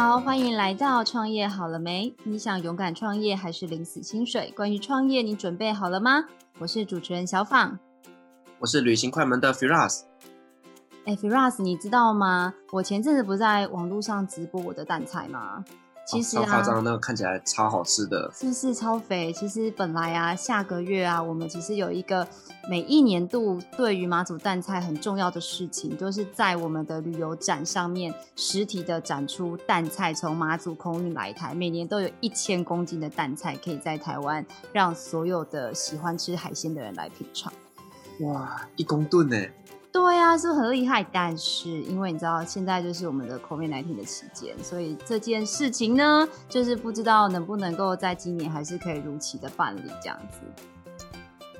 好，欢迎来到创业好了没？你想勇敢创业还是领死薪水？关于创业，你准备好了吗？我是主持人小访，我是旅行快门的 Firas。哎，Firas，你知道吗？我前阵子不在网络上直播我的蛋菜吗？其实啊，超夸张，那个看起来超好吃的，是不是超肥？其实本来啊，下个月啊，我们其实有一个每一年度对于马祖蛋菜很重要的事情，就是在我们的旅游展上面实体的展出蛋菜从马祖空运来台，每年都有一千公斤的蛋菜可以在台湾让所有的喜欢吃海鲜的人来品尝。哇，一公吨呢？对呀、啊，是很厉害，但是因为你知道现在就是我们的 COVID-19 的期间，所以这件事情呢，就是不知道能不能够在今年还是可以如期的办理这样子。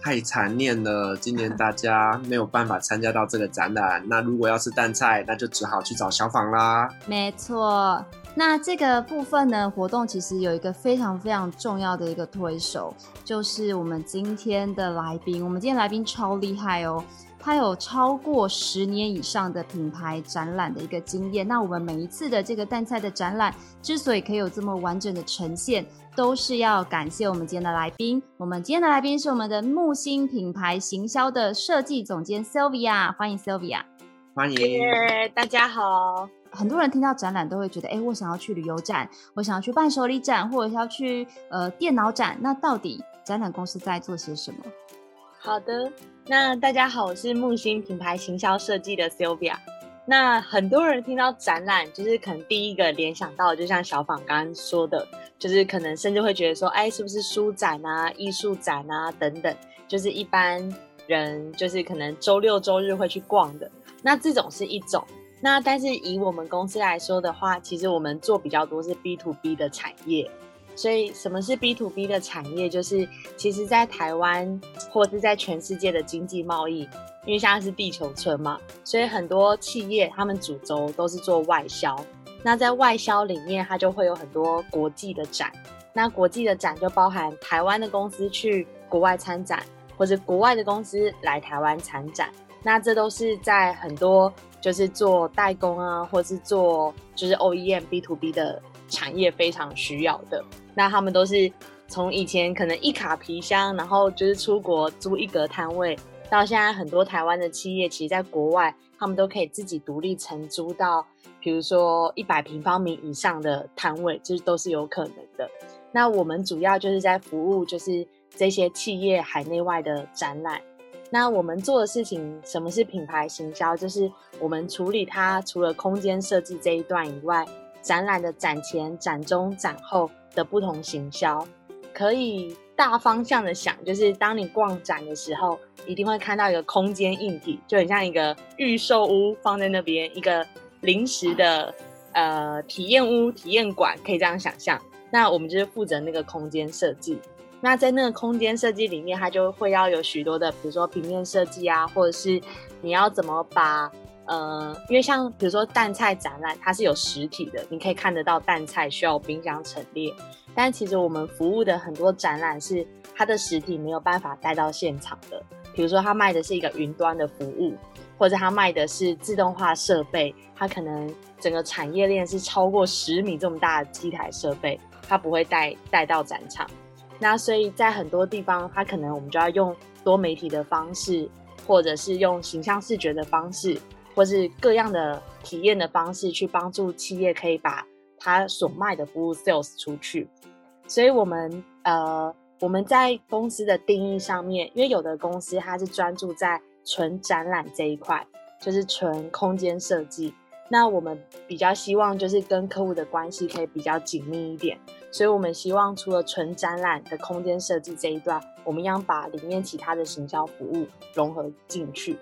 太残念了，今年大家没有办法参加到这个展览。那如果要吃蛋菜，那就只好去找小访啦。没错，那这个部分呢，活动其实有一个非常非常重要的一个推手，就是我们今天的来宾。我们今天来宾超厉害哦。他有超过十年以上的品牌展览的一个经验。那我们每一次的这个蛋菜的展览，之所以可以有这么完整的呈现，都是要感谢我们今天的来宾。我们今天的来宾是我们的木星品牌行销的设计总监 Sylvia，欢迎 Sylvia。欢迎，yeah, 大家好。很多人听到展览都会觉得，哎，我想要去旅游展，我想要去伴手礼展，或者是要去呃电脑展。那到底展览公司在做些什么？好的。那大家好，我是木星品牌行销设计的 Sylvia。那很多人听到展览，就是可能第一个联想到，就像小访刚刚说的，就是可能甚至会觉得说，哎，是不是书展啊、艺术展啊等等，就是一般人就是可能周六周日会去逛的。那这种是一种。那但是以我们公司来说的话，其实我们做比较多是 B to B 的产业。所以，什么是 B to B 的产业？就是其实，在台湾或是在全世界的经济贸易，因为现在是地球村嘛，所以很多企业他们主轴都是做外销。那在外销里面，它就会有很多国际的展。那国际的展就包含台湾的公司去国外参展，或者国外的公司来台湾参展。那这都是在很多就是做代工啊，或是做就是 OEM B to B 的产业非常需要的。那他们都是从以前可能一卡皮箱，然后就是出国租一格摊位，到现在很多台湾的企业，其实在国外他们都可以自己独立承租到，比如说一百平方米以上的摊位，这都是有可能的。那我们主要就是在服务，就是这些企业海内外的展览。那我们做的事情，什么是品牌行销？就是我们处理它除了空间设计这一段以外，展览的展前、展中、展后。的不同行销，可以大方向的想，就是当你逛展的时候，一定会看到一个空间硬体，就很像一个预售屋放在那边，一个临时的呃体验屋、体验馆，可以这样想象。那我们就是负责那个空间设计。那在那个空间设计里面，它就会要有许多的，比如说平面设计啊，或者是你要怎么把。呃，因为像比如说蛋菜展览，它是有实体的，你可以看得到蛋菜需要冰箱陈列。但其实我们服务的很多展览是它的实体没有办法带到现场的，比如说它卖的是一个云端的服务，或者它卖的是自动化设备，它可能整个产业链是超过十米这么大的机台设备，它不会带带到展场。那所以在很多地方，它可能我们就要用多媒体的方式，或者是用形象视觉的方式。或是各样的体验的方式，去帮助企业可以把它所卖的服务 sales 出去。所以，我们呃，我们在公司的定义上面，因为有的公司它是专注在纯展览这一块，就是纯空间设计。那我们比较希望就是跟客户的关系可以比较紧密一点，所以我们希望除了纯展览的空间设计这一段，我们要把里面其他的行销服务融合进去。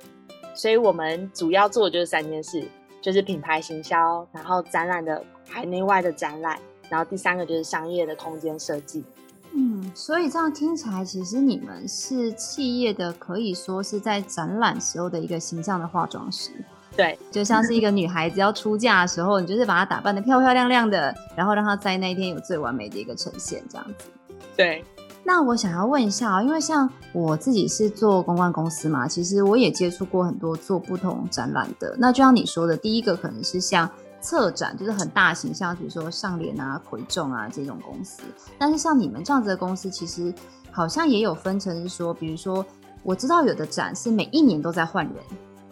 所以我们主要做的就是三件事，就是品牌行销，然后展览的海内外的展览，然后第三个就是商业的空间设计。嗯，所以这样听起来，其实你们是企业的，可以说是在展览时候的一个形象的化妆师。对，就像是一个女孩子要出嫁的时候，你就是把她打扮得漂漂亮亮的，然后让她在那一天有最完美的一个呈现，这样子。对。那我想要问一下，因为像我自己是做公关公司嘛，其实我也接触过很多做不同展览的。那就像你说的，第一个可能是像策展，就是很大型，像比如说上联啊、魁众啊这种公司。但是像你们这样子的公司，其实好像也有分成，是说，比如说我知道有的展是每一年都在换人。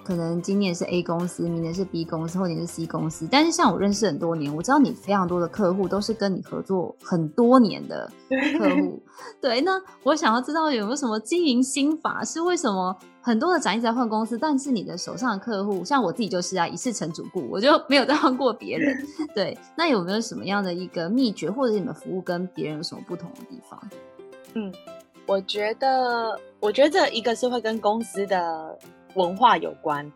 可能今年是 A 公司，明年是 B 公司，后年是 C 公司。但是像我认识很多年，我知道你非常多的客户都是跟你合作很多年的客户。对，那我想要知道有没有什么经营心法？是为什么很多的展一直在换公司，但是你的手上的客户，像我自己就是啊，一次成主顾，我就没有再换过别人。对，那有没有什么样的一个秘诀，或者你们服务跟别人有什么不同的地方？嗯，我觉得，我觉得这一个是会跟公司的。文化有关，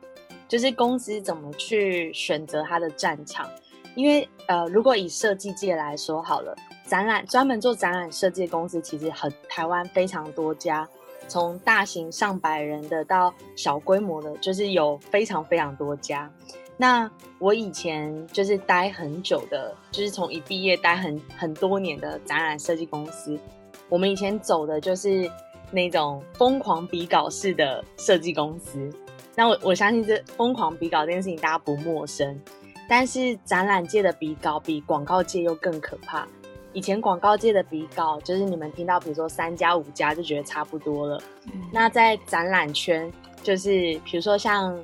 就是公司怎么去选择它的战场。因为呃，如果以设计界来说好了，展览专门做展览设计的公司其实很台湾非常多家，从大型上百人的到小规模的，就是有非常非常多家。那我以前就是待很久的，就是从一毕业待很很多年的展览设计公司，我们以前走的就是。那种疯狂比稿式的设计公司，那我我相信这疯狂比稿这件事情大家不陌生，但是展览界的比稿比广告界又更可怕。以前广告界的比稿就是你们听到，比如说三家五家就觉得差不多了。嗯、那在展览圈，就是比如说像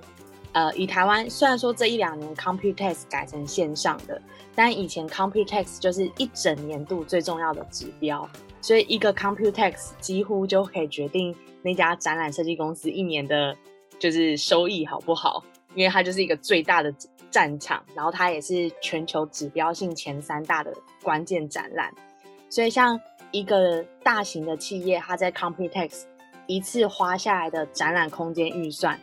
呃，以台湾虽然说这一两年 Computex 改成线上的，但以前 Computex 就是一整年度最重要的指标。所以一个 Computex 几乎就可以决定那家展览设计公司一年的，就是收益好不好，因为它就是一个最大的战场，然后它也是全球指标性前三大的关键展览。所以像一个大型的企业，它在 Computex 一次花下来的展览空间预算，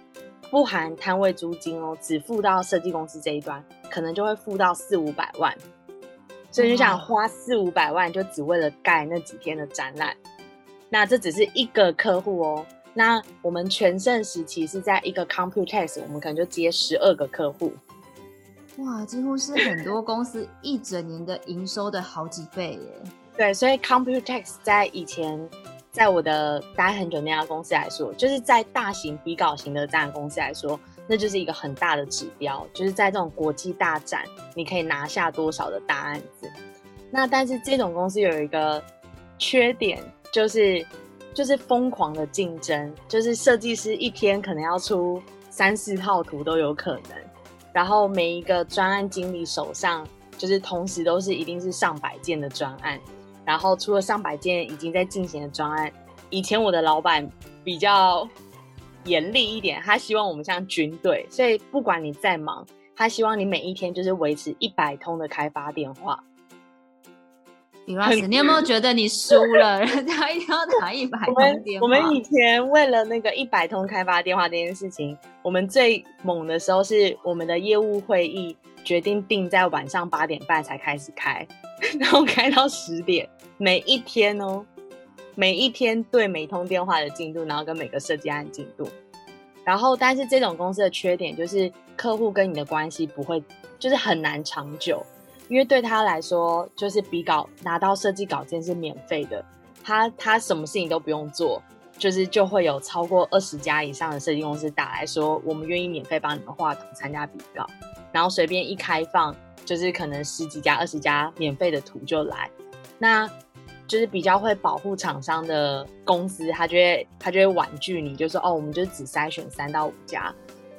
不含摊位租金哦，只付到设计公司这一端，可能就会付到四五百万。所以就想花四五百万，就只为了盖那几天的展览。那这只是一个客户哦。那我们全盛时期是在一个 Computex，我们可能就接十二个客户。哇，几乎是很多公司一整年的营收的好几倍耶。对，所以 Computex 在以前，在我的待很久那家公司来说，就是在大型比稿型的展览公司来说。那就是一个很大的指标，就是在这种国际大展，你可以拿下多少的大案子。那但是这种公司有一个缺点，就是就是疯狂的竞争，就是设计师一天可能要出三四套图都有可能。然后每一个专案经理手上，就是同时都是一定是上百件的专案。然后除了上百件已经在进行的专案，以前我的老板比较。严厉一点，他希望我们像军队，所以不管你再忙，他希望你每一天就是维持一百通的开发电话。李老师，你有没有觉得你输了？人家一定要打一百通电话我。我们以前为了那个一百通开发电话这件事情，我们最猛的时候是我们的业务会议决定定在晚上八点半才开始开，然后开到十点，每一天哦。每一天对每通电话的进度，然后跟每个设计案进度，然后但是这种公司的缺点就是客户跟你的关系不会，就是很难长久，因为对他来说就是比稿拿到设计稿件是免费的，他他什么事情都不用做，就是就会有超过二十家以上的设计公司打来说，我们愿意免费帮你们画图参加比稿，然后随便一开放就是可能十几家二十家免费的图就来，那。就是比较会保护厂商的公司，他就会他就会婉拒你，就说哦，我们就只筛选三到五家。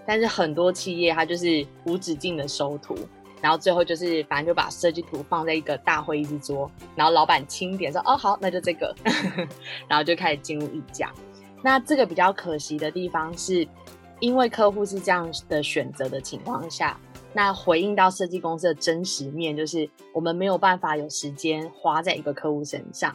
但是很多企业他就是无止境的收图，然后最后就是反正就把设计图放在一个大会议之桌，然后老板钦点说哦好，那就这个，然后就开始进入议价。那这个比较可惜的地方是，因为客户是这样的选择的情况下。那回应到设计公司的真实面，就是我们没有办法有时间花在一个客户身上，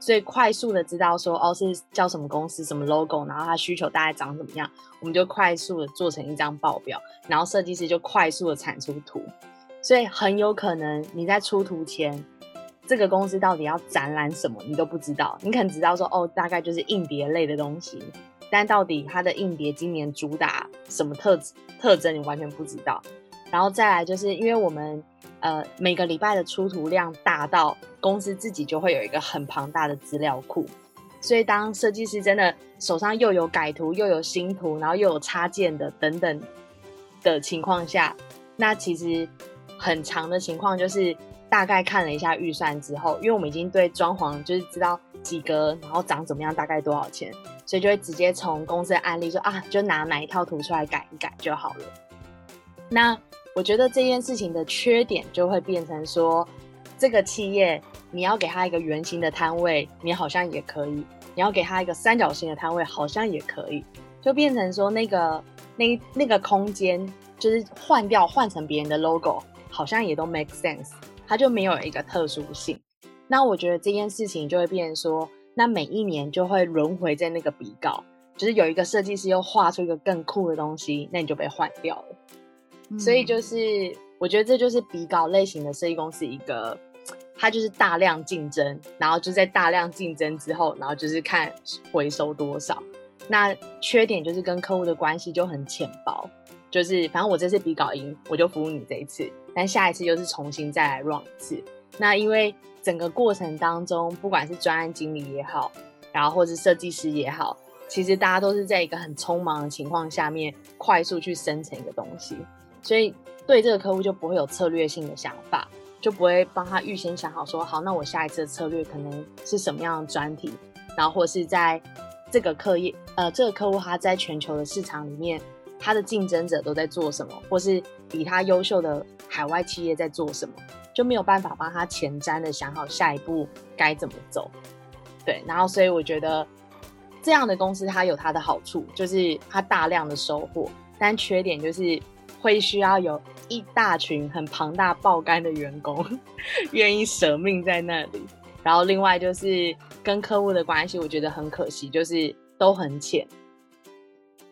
所以快速的知道说哦是叫什么公司什么 logo，然后他需求大概长怎么样，我们就快速的做成一张报表，然后设计师就快速的产出图，所以很有可能你在出图前，这个公司到底要展览什么你都不知道，你可能知道说哦大概就是硬碟类的东西，但到底它的硬碟今年主打什么特特征你完全不知道。然后再来就是因为我们呃每个礼拜的出图量大到公司自己就会有一个很庞大的资料库，所以当设计师真的手上又有改图又有新图，然后又有插件的等等的情况下，那其实很长的情况就是大概看了一下预算之后，因为我们已经对装潢就是知道几个，然后长怎么样，大概多少钱，所以就会直接从公司的案例说啊，就拿哪一套图出来改一改就好了。那我觉得这件事情的缺点就会变成说，这个企业你要给他一个圆形的摊位，你好像也可以；你要给他一个三角形的摊位，好像也可以。就变成说那个那那个空间就是换掉换成别人的 logo，好像也都 make sense，它就没有一个特殊性。那我觉得这件事情就会变成说，那每一年就会轮回在那个比稿，就是有一个设计师又画出一个更酷的东西，那你就被换掉了。嗯、所以就是我觉得这就是比稿类型的设计公司一个，它就是大量竞争，然后就在大量竞争之后，然后就是看回收多少。那缺点就是跟客户的关系就很浅薄，就是反正我这次比稿赢，我就服务你这一次，但下一次又是重新再来 run 一次。那因为整个过程当中，不管是专案经理也好，然后或是设计师也好，其实大家都是在一个很匆忙的情况下面，快速去生成一个东西，所以对这个客户就不会有策略性的想法，就不会帮他预先想好说，好，那我下一次的策略可能是什么样的专题，然后或是在。这个客业，呃，这个客户他在全球的市场里面，他的竞争者都在做什么，或是比他优秀的海外企业在做什么，就没有办法帮他前瞻的想好下一步该怎么走。对，然后所以我觉得这样的公司它有它的好处，就是它大量的收获，但缺点就是会需要有一大群很庞大爆肝的员工 愿意舍命在那里。然后另外就是跟客户的关系，我觉得很可惜，就是都很浅。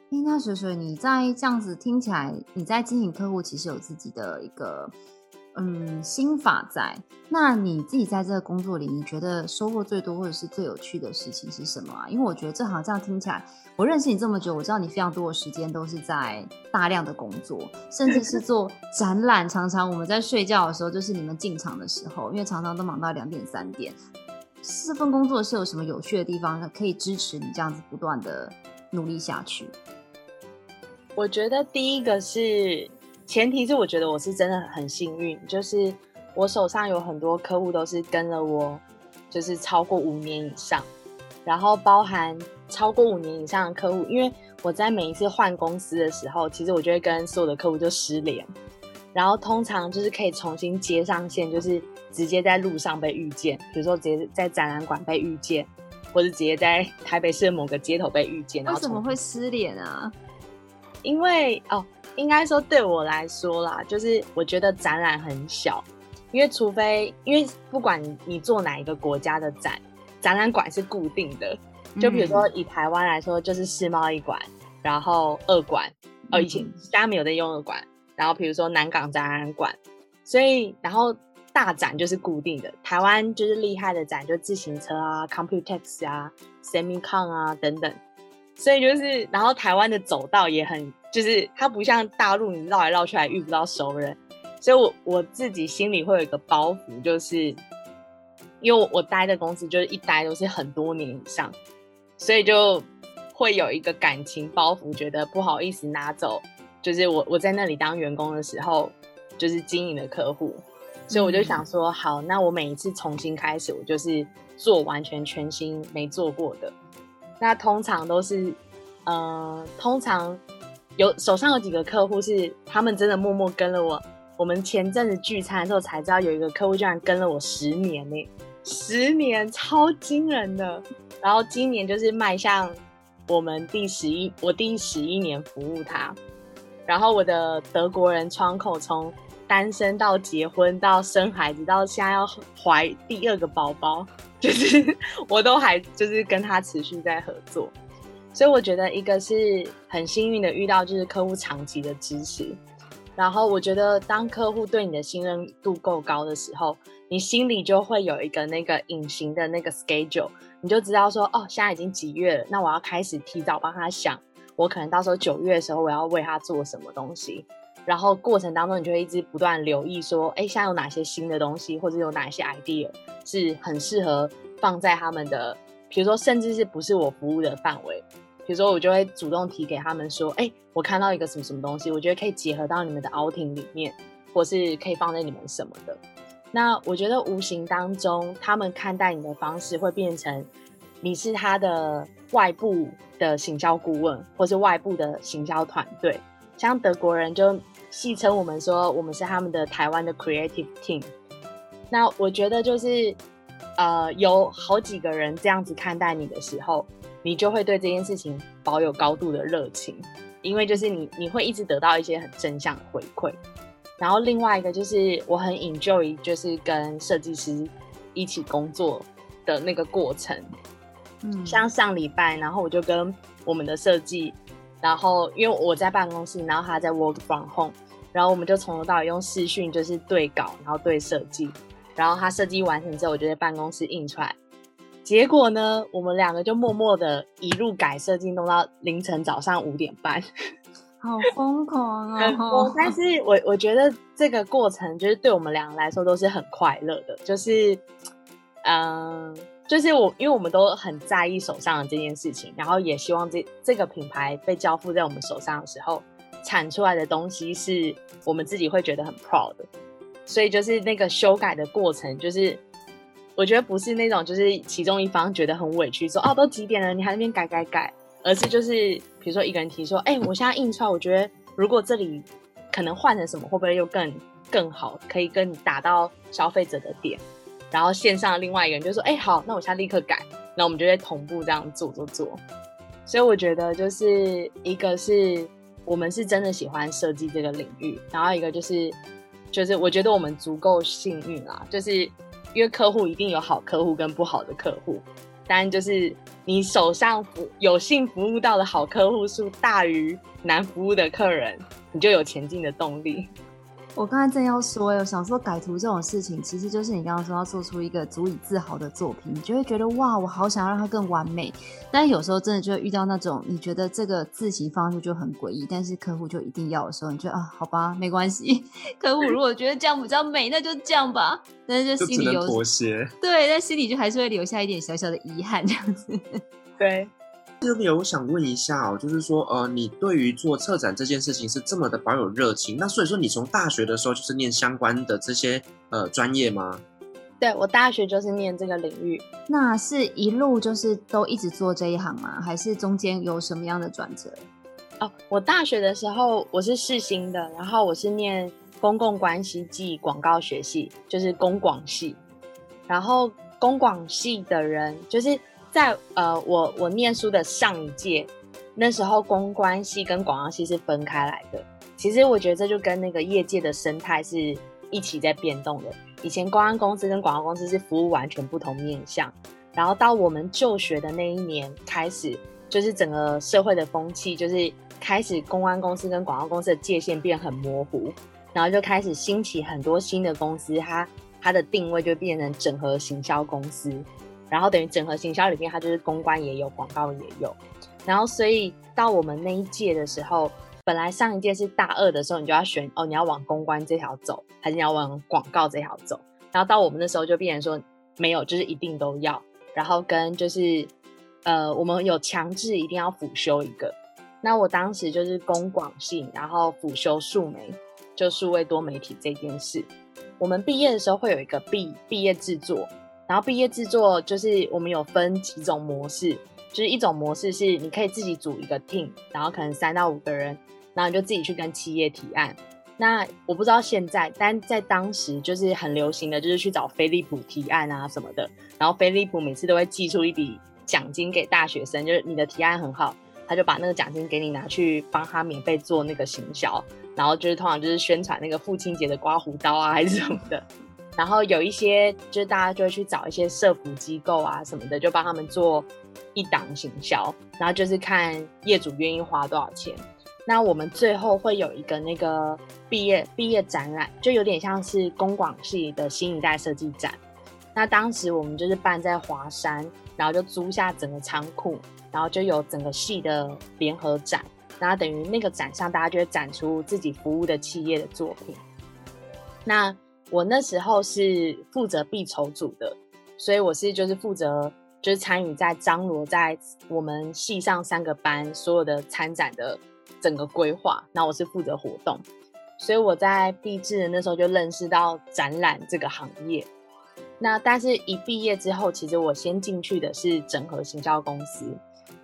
那水水，你在这样子听起来，你在经营客户，其实有自己的一个嗯心法在。那你自己在这个工作里，你觉得收获最多或者是最有趣的事情是什么啊？因为我觉得这好像听起来，我认识你这么久，我知道你非常多的时间都是在大量的工作，甚至是做展览。常常我们在睡觉的时候，就是你们进场的时候，因为常常都忙到两点三点。这份工作是有什么有趣的地方，可以支持你这样子不断的努力下去？我觉得第一个是前提是，我觉得我是真的很幸运，就是我手上有很多客户都是跟了我，就是超过五年以上，然后包含超过五年以上的客户，因为我在每一次换公司的时候，其实我就会跟所有的客户就失联，然后通常就是可以重新接上线，就是直接在路上被遇见，比如说直接在展览馆被遇见，或者直接在台北市的某个街头被遇见。为什么会失联啊？因为哦，应该说对我来说啦，就是我觉得展览很小，因为除非因为不管你做哪一个国家的展，展览馆是固定的。就比如说以台湾来说，就是世贸一馆，然后二馆，哦，以前现在没有在用二馆，然后比如说南港展览馆，所以然后大展就是固定的，台湾就是厉害的展，就自行车啊、Computex 啊、Semicon 啊等等。所以就是，然后台湾的走道也很，就是它不像大陆，你绕来绕去还遇不到熟人。所以我我自己心里会有一个包袱，就是因为我，待的公司就是一待都是很多年以上，所以就会有一个感情包袱，觉得不好意思拿走。就是我我在那里当员工的时候，就是经营的客户，所以我就想说，好，那我每一次重新开始，我就是做完全全新没做过的。那通常都是，呃，通常有手上有几个客户是他们真的默默跟了我。我们前阵子聚餐的时候才知道，有一个客户居然跟了我十年呢，十年超惊人的。然后今年就是迈向我们第十一，我第十一年服务他。然后我的德国人窗口从单身到结婚到生孩子到现在要怀第二个宝宝。就是 我都还就是跟他持续在合作，所以我觉得一个是很幸运的遇到就是客户长期的支持，然后我觉得当客户对你的信任度够高的时候，你心里就会有一个那个隐形的那个 schedule，你就知道说哦，现在已经几月了，那我要开始提早帮他想，我可能到时候九月的时候我要为他做什么东西，然后过程当中你就会一直不断留意说，哎，现在有哪些新的东西，或者有哪些 idea。是很适合放在他们的，比如说，甚至是不是我服务的范围。比如说，我就会主动提给他们说：“哎，我看到一个什么什么东西，我觉得可以结合到你们的 outing 里面，或是可以放在你们什么的。那我觉得无形当中，他们看待你的方式会变成你是他的外部的行销顾问，或是外部的行销团队。像德国人就戏称我们说，我们是他们的台湾的 creative team。那我觉得就是，呃，有好几个人这样子看待你的时候，你就会对这件事情保有高度的热情，因为就是你你会一直得到一些很正向的回馈。然后另外一个就是我很 enjoy，就是跟设计师一起工作的那个过程。嗯，像上礼拜，然后我就跟我们的设计，然后因为我在办公室，然后他在 work from home，然后我们就从头到尾用视讯就是对稿，然后对设计，然后他设计完成之后，我就在办公室印出来。结果呢，我们两个就默默的一路改设计，弄到凌晨早上五点半。好疯狂啊、哦！但是我我觉得这个过程就是对我们两个来说都是很快乐的，就是，嗯、呃，就是我因为我们都很在意手上的这件事情，然后也希望这这个品牌被交付在我们手上的时候，产出来的东西是我们自己会觉得很 proud 的，所以就是那个修改的过程，就是我觉得不是那种就是其中一方觉得很委屈说，说哦都几点了，你还那边改改改。而是就是，比如说一个人提说，哎、我现在印出来，我觉得如果这里可能换成什么，会不会又更更好，可以更打到消费者的点？然后线上另外一个人就说，哎、好，那我现在立刻改，那我们就会同步这样做做做。所以我觉得就是一个是我们是真的喜欢设计这个领域，然后一个就是就是我觉得我们足够幸运啦，就是因为客户一定有好客户跟不好的客户。当然就是你手上服有幸服务到的好客户数大于难服务的客人，你就有前进的动力。我刚才正要说，我想说改图这种事情，其实就是你刚刚说要做出一个足以自豪的作品，你就会觉得哇，我好想要让它更完美。但有时候真的就会遇到那种你觉得这个字型方式就很诡异，但是客户就一定要的时候，你觉得啊，好吧，没关系。客户如果觉得这样比较美，那就这样吧。但是就心里有妥协，对，但心里就还是会留下一点小小的遗憾，这样子。对。这边我想问一下哦，就是说，呃，你对于做策展这件事情是这么的保有热情，那所以说你从大学的时候就是念相关的这些呃专业吗？对，我大学就是念这个领域，那是一路就是都一直做这一行吗？还是中间有什么样的转折？哦，我大学的时候我是世新的，然后我是念公共关系暨广告学系，就是公广系，然后公广系的人就是。在呃，我我念书的上一届，那时候公关系跟广告系是分开来的。其实我觉得这就跟那个业界的生态是一起在变动的。以前公关公司跟广告公司是服务完全不同面向，然后到我们就学的那一年开始，就是整个社会的风气就是开始公关公司跟广告公司的界限变很模糊，然后就开始兴起很多新的公司，它它的定位就变成整合行销公司。然后等于整合行销里面，它就是公关也有，广告也有。然后所以到我们那一届的时候，本来上一届是大二的时候，你就要选哦，你要往公关这条走，还是你要往广告这条走？然后到我们那时候就变成说没有，就是一定都要。然后跟就是呃，我们有强制一定要辅修一个。那我当时就是公广系，然后辅修数媒，就数位多媒体这件事。我们毕业的时候会有一个毕毕业制作。然后毕业制作就是我们有分几种模式，就是一种模式是你可以自己组一个 team，然后可能三到五个人，然后你就自己去跟企业提案。那我不知道现在，但在当时就是很流行的就是去找飞利浦提案啊什么的，然后飞利浦每次都会寄出一笔奖金给大学生，就是你的提案很好，他就把那个奖金给你拿去帮他免费做那个行销，然后就是通常就是宣传那个父亲节的刮胡刀啊还是什么的。然后有一些就是大家就会去找一些社服机构啊什么的，就帮他们做一档行销，然后就是看业主愿意花多少钱。那我们最后会有一个那个毕业毕业展览，就有点像是公广系的新一代设计展。那当时我们就是办在华山，然后就租下整个仓库，然后就有整个系的联合展，然后等于那个展上大家就会展出自己服务的企业的作品。那我那时候是负责毕筹组的，所以我是就是负责就是参与在张罗在我们系上三个班所有的参展的整个规划，那我是负责活动。所以我在毕制的那时候就认识到展览这个行业。那但是，一毕业之后，其实我先进去的是整合行销公司。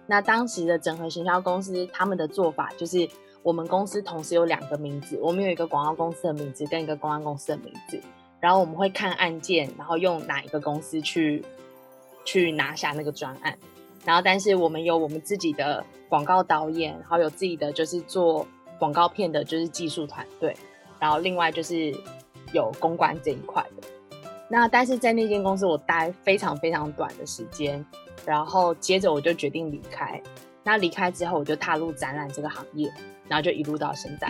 那当时的整合行销公司，他们的做法就是，我们公司同时有两个名字，我们有一个广告公司的名字跟一个公关公司的名字。然后我们会看案件，然后用哪一个公司去去拿下那个专案。然后，但是我们有我们自己的广告导演，然后有自己的就是做广告片的，就是技术团队。然后另外就是有公关这一块的。那但是在那间公司我待非常非常短的时间，然后接着我就决定离开。那离开之后，我就踏入展览这个行业，然后就一路到现在。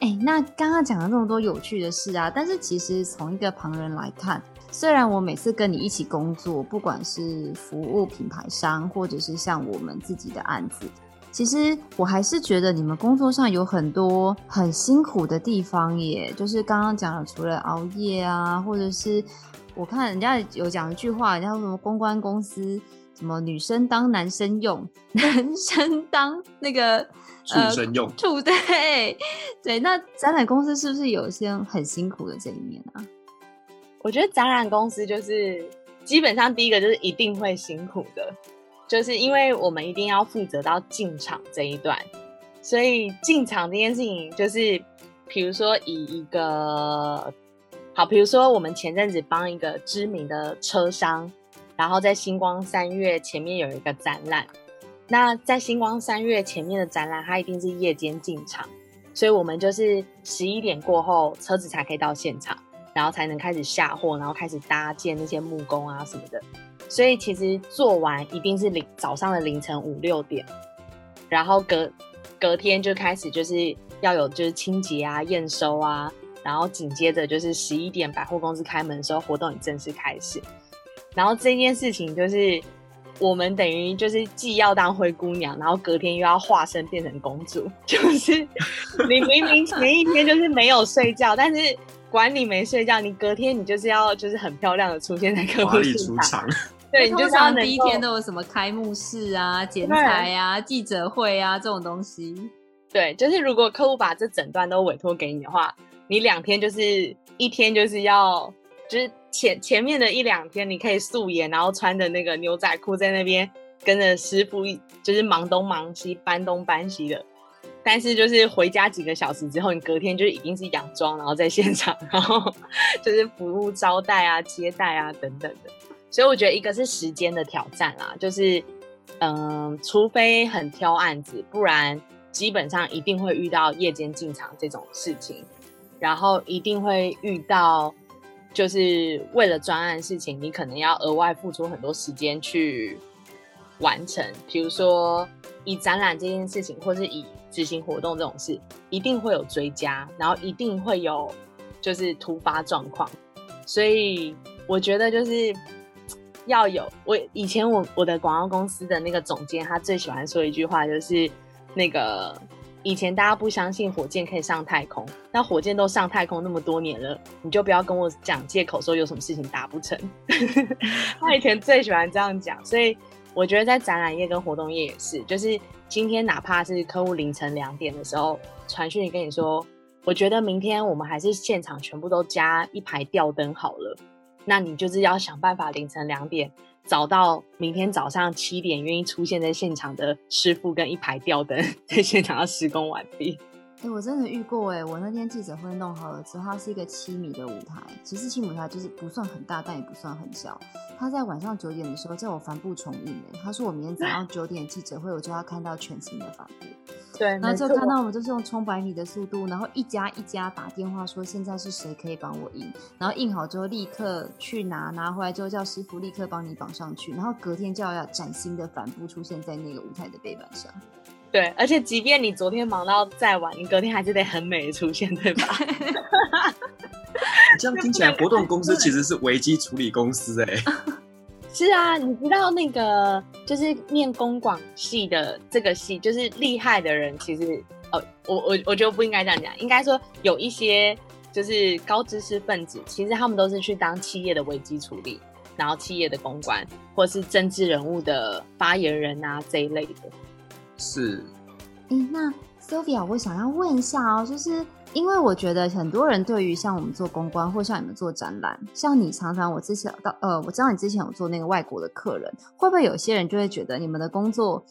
哎、那刚刚讲了这么多有趣的事啊，但是其实从一个旁人来看，虽然我每次跟你一起工作，不管是服务品牌商，或者是像我们自己的案子，其实我还是觉得你们工作上有很多很辛苦的地方耶。就是刚刚讲的，除了熬夜啊，或者是。我看人家有讲一句话，人家说什么公关公司什么女生当男生用，男生当那个畜生用，畜、呃、对对。那展览公司是不是有一些很辛苦的这一面啊？我觉得展览公司就是基本上第一个就是一定会辛苦的，就是因为我们一定要负责到进场这一段，所以进场这件事情就是，比如说以一个。好，比如说我们前阵子帮一个知名的车商，然后在星光三月前面有一个展览。那在星光三月前面的展览，它一定是夜间进场，所以我们就是十一点过后车子才可以到现场，然后才能开始下货，然后开始搭建那些木工啊什么的。所以其实做完一定是凌早上的凌晨五六点，然后隔隔天就开始就是要有就是清洁啊、验收啊。然后紧接着就是十一点，百货公司开门的时候，活动也正式开始。然后这件事情就是我们等于就是既要当灰姑娘，然后隔天又要化身变成公主，就是你明明前一天就是没有睡觉，但是管你没睡觉，你隔天你就是要就是很漂亮的出现在客户出场。对，你就是要第一天都有什么开幕式啊、剪彩啊、记者会啊这种东西。对，就是如果客户把这整段都委托给你的话。你两天就是一天，就是要就是前前面的一两天，你可以素颜，然后穿着那个牛仔裤在那边跟着师傅，就是忙东忙西，搬东搬西的。但是就是回家几个小时之后，你隔天就已经是洋装，然后在现场，然后就是服务招待啊、接待啊等等的。所以我觉得一个是时间的挑战啦，就是嗯，除非很挑案子，不然基本上一定会遇到夜间进场这种事情。然后一定会遇到，就是为了专案事情，你可能要额外付出很多时间去完成。比如说，以展览这件事情，或是以执行活动这种事，一定会有追加，然后一定会有就是突发状况。所以我觉得就是 要有。我以前我我的广告公司的那个总监，他最喜欢说一句话，就是那个。以前大家不相信火箭可以上太空，那火箭都上太空那么多年了，你就不要跟我讲借口说有什么事情达不成。他以前最喜欢这样讲，所以我觉得在展览业跟活动业也是，就是今天哪怕是客户凌晨两点的时候传讯跟你说，我觉得明天我们还是现场全部都加一排吊灯好了，那你就是要想办法凌晨两点。找到明天早上七点愿意出现在现场的师傅跟一排吊灯，在现场要施工完毕。哎、欸，我真的遇过哎、欸！我那天记者会弄好了之后，它是一个七米的舞台，其实七米舞台就是不算很大，但也不算很小。他在晚上九点的时候叫我帆布重印哎，他说我明天早上九点记者会，我就要看到全新的帆布。对，然后就看到我们就是用冲百米的速度，然后一家一家打电话说现在是谁可以帮我印，然后印好之后立刻去拿，拿回来之后叫师傅立刻帮你绑上去，然后隔天就要要崭新的帆布出现在那个舞台的背板上。对，而且即便你昨天忙到再晚，你隔天还是得很美的出现，对吧？这样听起来，活动公司其实是危机处理公司哎、欸。是啊，你知道那个就是念公广系的这个系，就是厉害的人，其实哦，我我我觉得不应该这样讲，应该说有一些就是高知识分子，其实他们都是去当企业的危机处理，然后企业的公关，或是政治人物的发言人啊这一类的。是，哎、那 Sylvia，我想要问一下哦，就是因为我觉得很多人对于像我们做公关，或像你们做展览，像你常常我之前到呃，我知道你之前有做那个外国的客人，会不会有些人就会觉得你们的工作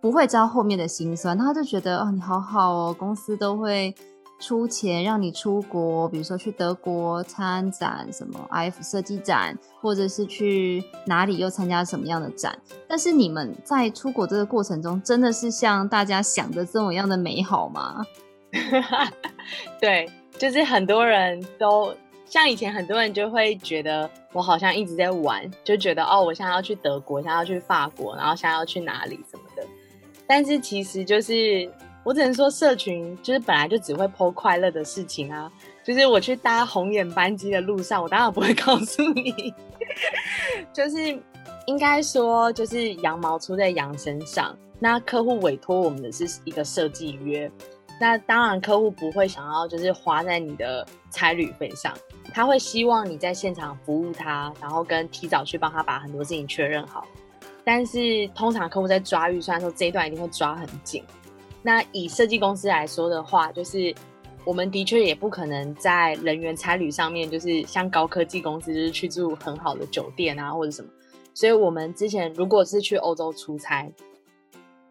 不会知道后面的辛酸，他就觉得哦，你好好哦，公司都会出钱让你出国，比如说去德国参展，什么 IF 设计展，或者是去哪里又参加什么样的展，但是你们在出国这个过程中，真的是像大家想的这么样的美好吗？对，就是很多人都像以前，很多人就会觉得我好像一直在玩，就觉得哦，我现在要去德国，现在要去法国，然后现在要去哪里什么的。但是其实就是我只能说，社群就是本来就只会剖快乐的事情啊。就是我去搭红眼班机的路上，我当然不会告诉你。就是应该说，就是羊毛出在羊身上。那客户委托我们的是一个设计约。那当然，客户不会想要就是花在你的差旅费上，他会希望你在现场服务他，然后跟提早去帮他把很多事情确认好。但是通常客户在抓预算的时候，这一段一定会抓很紧。那以设计公司来说的话，就是我们的确也不可能在人员差旅上面，就是像高科技公司就是去住很好的酒店啊或者什么。所以我们之前如果是去欧洲出差，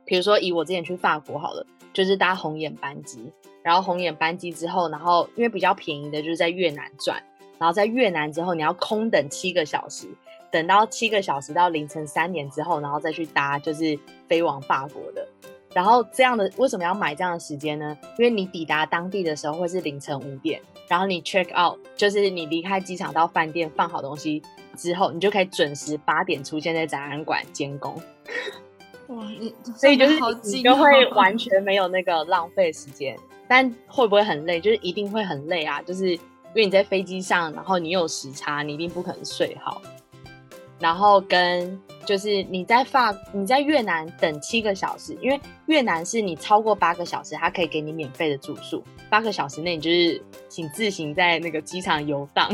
比如说以我之前去法国好了。就是搭红眼班机，然后红眼班机之后，然后因为比较便宜的就是在越南转，然后在越南之后你要空等七个小时，等到七个小时到凌晨三点之后，然后再去搭就是飞往法国的。然后这样的为什么要买这样的时间呢？因为你抵达当地的时候会是凌晨五点，然后你 check out 就是你离开机场到饭店放好东西之后，你就可以准时八点出现在展览馆监工。哇，你所以就是你就会完全没有那个浪费时间，但会不会很累？就是一定会很累啊！就是因为你在飞机上，然后你有时差，你一定不可能睡好。然后跟就是你在法你在越南等七个小时，因为越南是你超过八个小时，它可以给你免费的住宿。八个小时内你就是请自行在那个机场游荡，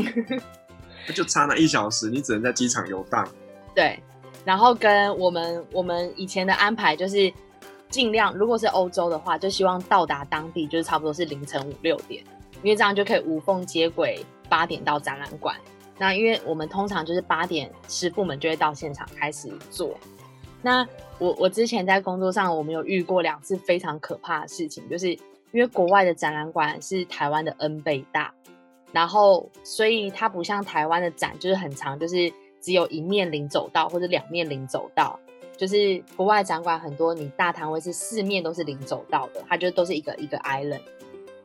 就差那一小时，你只能在机场游荡。对。然后跟我们我们以前的安排就是尽量，如果是欧洲的话，就希望到达当地就是差不多是凌晨五六点，因为这样就可以无缝接轨八点到展览馆。那因为我们通常就是八点师傅们就会到现场开始做。那我我之前在工作上，我们有遇过两次非常可怕的事情，就是因为国外的展览馆是台湾的 N 倍大，然后所以它不像台湾的展就是很长，就是。只有一面临走道或者两面临走道，就是国外展馆很多，你大堂位是四面都是临走道的，它就都是一个一个 island。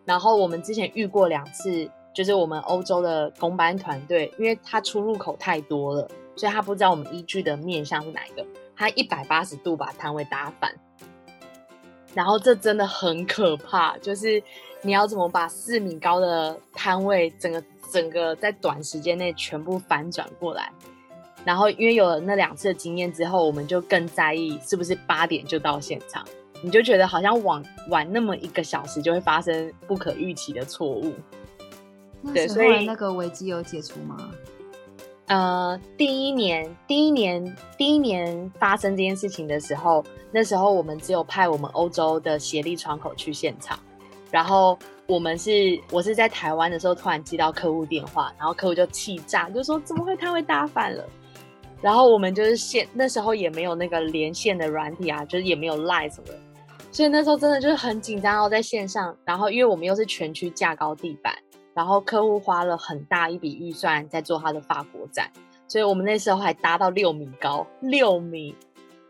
然后我们之前遇过两次，就是我们欧洲的工班团队，因为他出入口太多了，所以他不知道我们依据的面向是哪一个，他一百八十度把摊位打反，然后这真的很可怕，就是你要怎么把四米高的摊位整个整个在短时间内全部反转过来？然后，因为有了那两次的经验之后，我们就更在意是不是八点就到现场。你就觉得好像晚晚那么一个小时就会发生不可预期的错误。对，所以那个危机有解除吗？呃，第一年，第一年，第一年发生这件事情的时候，那时候我们只有派我们欧洲的协力窗口去现场。然后我们是，我是在台湾的时候突然接到客户电话，然后客户就气炸，就说怎么会他会打反了？然后我们就是线，那时候也没有那个连线的软体啊，就是也没有 Line 什么的，所以那时候真的就是很紧张然后，在线上。然后因为我们又是全区架高地板，然后客户花了很大一笔预算在做他的法国展，所以我们那时候还搭到六米高，六米。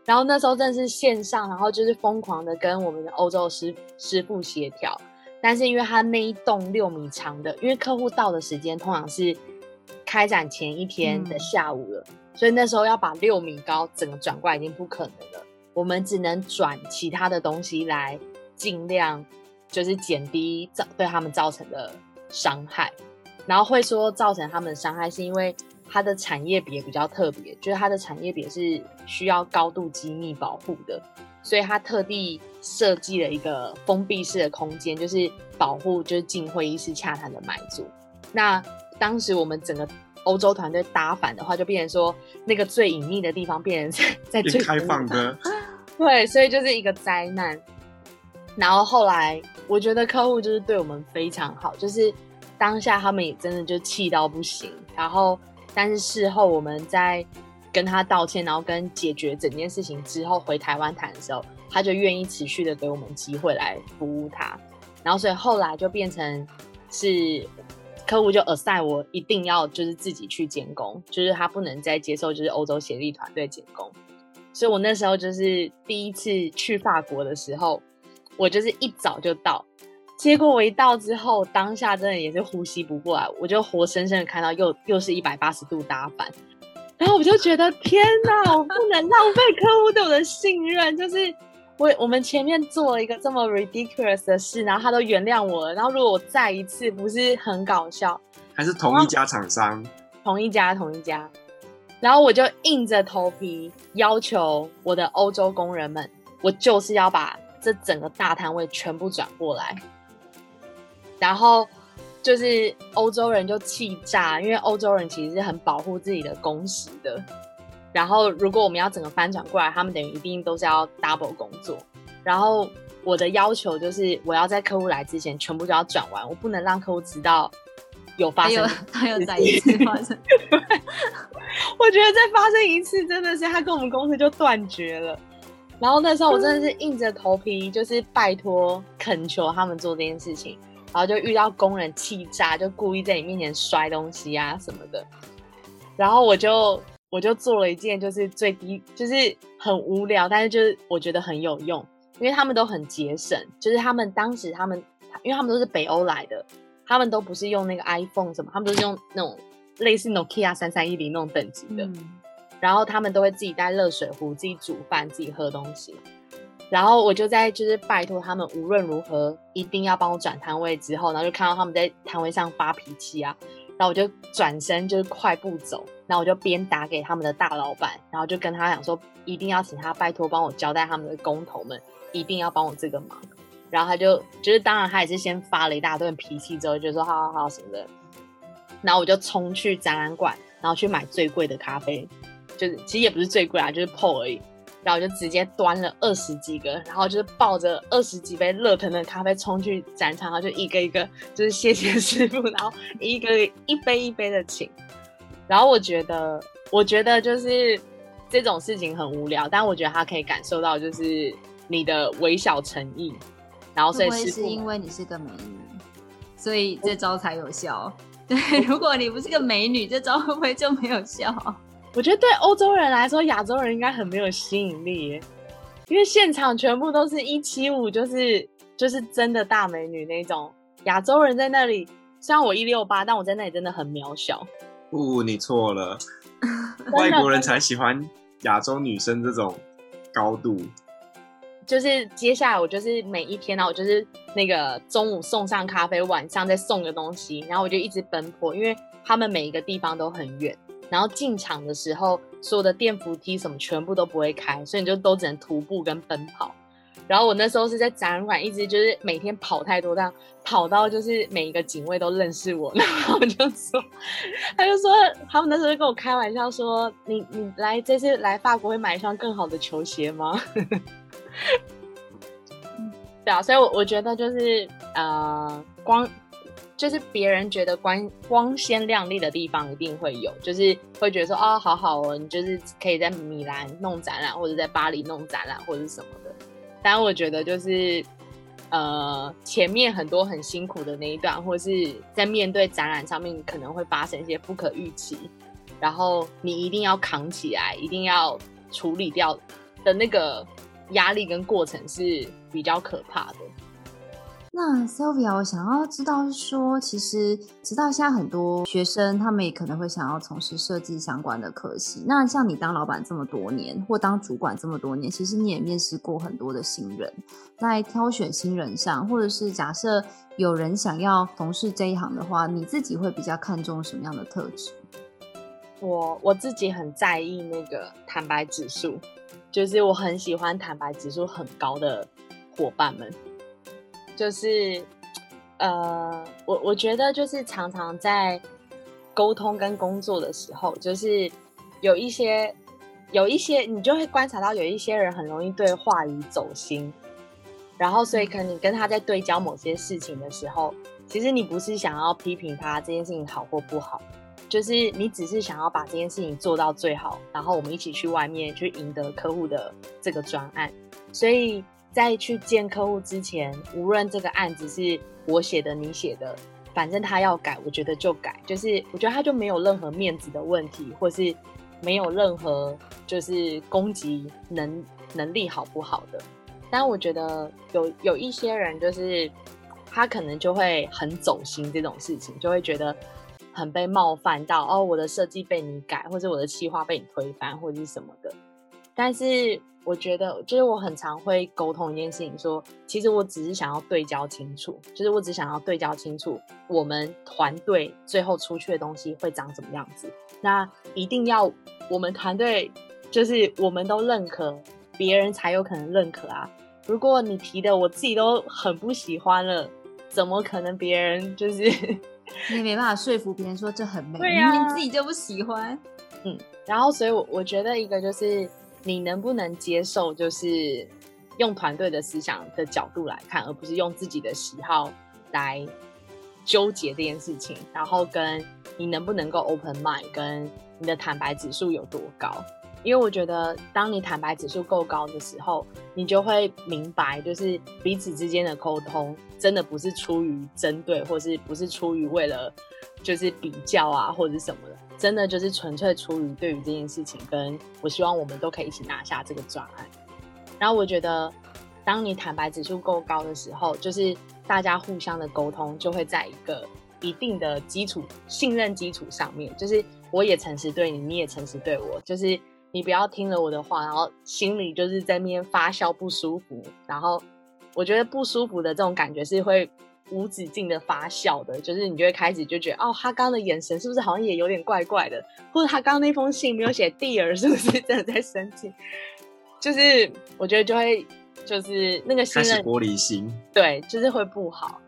然后那时候真的是线上，然后就是疯狂的跟我们的欧洲师师傅协调。但是因为他那一栋六米长的，因为客户到的时间通常是开展前一天的下午了。嗯所以那时候要把六米高整个转过来已经不可能了，我们只能转其他的东西来尽量就是减低造对他们造成的伤害。然后会说造成他们的伤害是因为它的产业别比较特别，就是它的产业别是需要高度机密保护的，所以它特地设计了一个封闭式的空间，就是保护就是进会议室洽谈的买主。那当时我们整个。欧洲团队打反的话，就变成说那个最隐秘的地方变成在 在最开放的，对，所以就是一个灾难。然后后来我觉得客户就是对我们非常好，就是当下他们也真的就气到不行，然后但是事后我们在跟他道歉，然后跟解决整件事情之后回台湾谈的时候，他就愿意持续的给我们机会来服务他，然后所以后来就变成是客户就 assign 我一定要就是自己去监工，就是他不能再接受就是欧洲协力团队监工，所以我那时候就是第一次去法国的时候。我就是一早就到，结果我一到之后，当下真的也是呼吸不过来，我就活生生的看到又又是一百八十度打反，然后我就觉得天哪，我不能浪费客户对我的信任，就是我我们前面做了一个这么 ridiculous 的事，然后他都原谅我了，然后如果我再一次，不是很搞笑？还是同一家厂商？同一家，同一家，然后我就硬着头皮要求我的欧洲工人们，我就是要把。这整个大摊位全部转过来，然后就是欧洲人就气炸，因为欧洲人其实是很保护自己的工时的。然后如果我们要整个翻转过来，他们等于一定都是要 double 工作。然后我的要求就是，我要在客户来之前全部都要转完，我不能让客户知道有发生，他有再一次发生。我觉得再发生一次，真的是他跟我们公司就断绝了。然后那时候我真的是硬着头皮，就是拜托恳求他们做这件事情，然后就遇到工人气炸，就故意在你面前摔东西啊什么的。然后我就我就做了一件就是最低，就是很无聊，但是就是我觉得很有用，因为他们都很节省，就是他们当时他们，因为他们都是北欧来的，他们都不是用那个 iPhone 什么，他们都是用那种类似 Nokia 三三一零那种等级的。嗯然后他们都会自己带热水壶，自己煮饭，自己喝东西。然后我就在就是拜托他们无论如何一定要帮我转摊位之后，然后就看到他们在摊位上发脾气啊，然后我就转身就是快步走，然后我就边打给他们的大老板，然后就跟他讲说一定要请他拜托帮我交代他们的工头们一定要帮我这个忙。然后他就就是当然他也是先发了一大顿脾气之后就说好好好什么的，然后我就冲去展览馆，然后去买最贵的咖啡。就是其实也不是最贵啊，就是破而已。然后我就直接端了二十几个，然后就是抱着二十几杯热腾腾咖啡冲去展场，然后就一个一个就是谢谢师傅，然后一个一杯一杯的请。然后我觉得，我觉得就是这种事情很无聊，但我觉得他可以感受到就是你的微小诚意。然后所以会是因为你是个美女，所以这招才有效。对，如果你不是个美女，这招会不会就没有效？我觉得对欧洲人来说，亚洲人应该很没有吸引力耶，因为现场全部都是一七五，就是就是真的大美女那种。亚洲人在那里，虽然我一六八，但我在那里真的很渺小。不，你错了，外国人才喜欢亚洲女生这种高度。就是接下来我就是每一天呢，我就是那个中午送上咖啡，晚上再送个东西，然后我就一直奔波，因为他们每一个地方都很远。然后进场的时候，所有的电扶梯什么全部都不会开，所以你就都只能徒步跟奔跑。然后我那时候是在展览馆，一直就是每天跑太多，这样跑到就是每一个警卫都认识我。然后我就说，他就说他们那时候就跟我开玩笑说：“你你来这次来法国会买一双更好的球鞋吗？” 对啊，所以我我觉得就是呃光。就是别人觉得光光鲜亮丽的地方一定会有，就是会觉得说哦，好好哦，你就是可以在米兰弄展览，或者在巴黎弄展览，或者什么的。但我觉得就是呃，前面很多很辛苦的那一段，或是在面对展览上面可能会发生一些不可预期，然后你一定要扛起来，一定要处理掉的那个压力跟过程是比较可怕的。那 Sylvia，我想要知道是说，其实直到现在很多学生，他们也可能会想要从事设计相关的科系。那像你当老板这么多年，或当主管这么多年，其实你也面试过很多的新人，在挑选新人上，或者是假设有人想要从事这一行的话，你自己会比较看重什么样的特质？我我自己很在意那个坦白指数，就是我很喜欢坦白指数很高的伙伴们。就是，呃，我我觉得就是常常在沟通跟工作的时候，就是有一些有一些，你就会观察到有一些人很容易对话语走心，然后所以可能你跟他在对焦某些事情的时候，其实你不是想要批评他这件事情好或不好，就是你只是想要把这件事情做到最好，然后我们一起去外面去赢得客户的这个专案。所以在去见客户之前，无论这个案子是我写的、你写的，反正他要改，我觉得就改。就是我觉得他就没有任何面子的问题，或是没有任何就是攻击能能力好不好的。但我觉得有有一些人，就是他可能就会很走心这种事情，就会觉得很被冒犯到哦，我的设计被你改，或者我的企划被你推翻，或者是什么的。但是我觉得，就是我很常会沟通一件事情说，说其实我只是想要对焦清楚，就是我只想要对焦清楚我们团队最后出去的东西会长什么样子。那一定要我们团队就是我们都认可，别人才有可能认可啊。如果你提的我自己都很不喜欢了，怎么可能别人就是 你也没办法说服别人说这很美，对呀、啊，你自己就不喜欢。嗯，然后所以我，我我觉得一个就是你能不能接受，就是用团队的思想的角度来看，而不是用自己的喜好来纠结这件事情。然后跟你能不能够 open mind，跟你的坦白指数有多高。因为我觉得，当你坦白指数够高的时候，你就会明白，就是彼此之间的沟通真的不是出于针对，或是不是出于为了就是比较啊，或者什么的，真的就是纯粹出于对于这件事情，跟我希望我们都可以一起拿下这个专案。然后我觉得，当你坦白指数够高的时候，就是大家互相的沟通就会在一个一定的基础信任基础上面，就是我也诚实对你，你也诚实对我，就是。你不要听了我的话，然后心里就是在那边发笑不舒服。然后我觉得不舒服的这种感觉是会无止境的发笑的，就是你就会开始就觉得，哦，他刚刚的眼神是不是好像也有点怪怪的？或者他刚刚那封信没有写 Dear，是不是真的在生气？就是我觉得就会就是那个心开始玻璃心，对，就是会不好。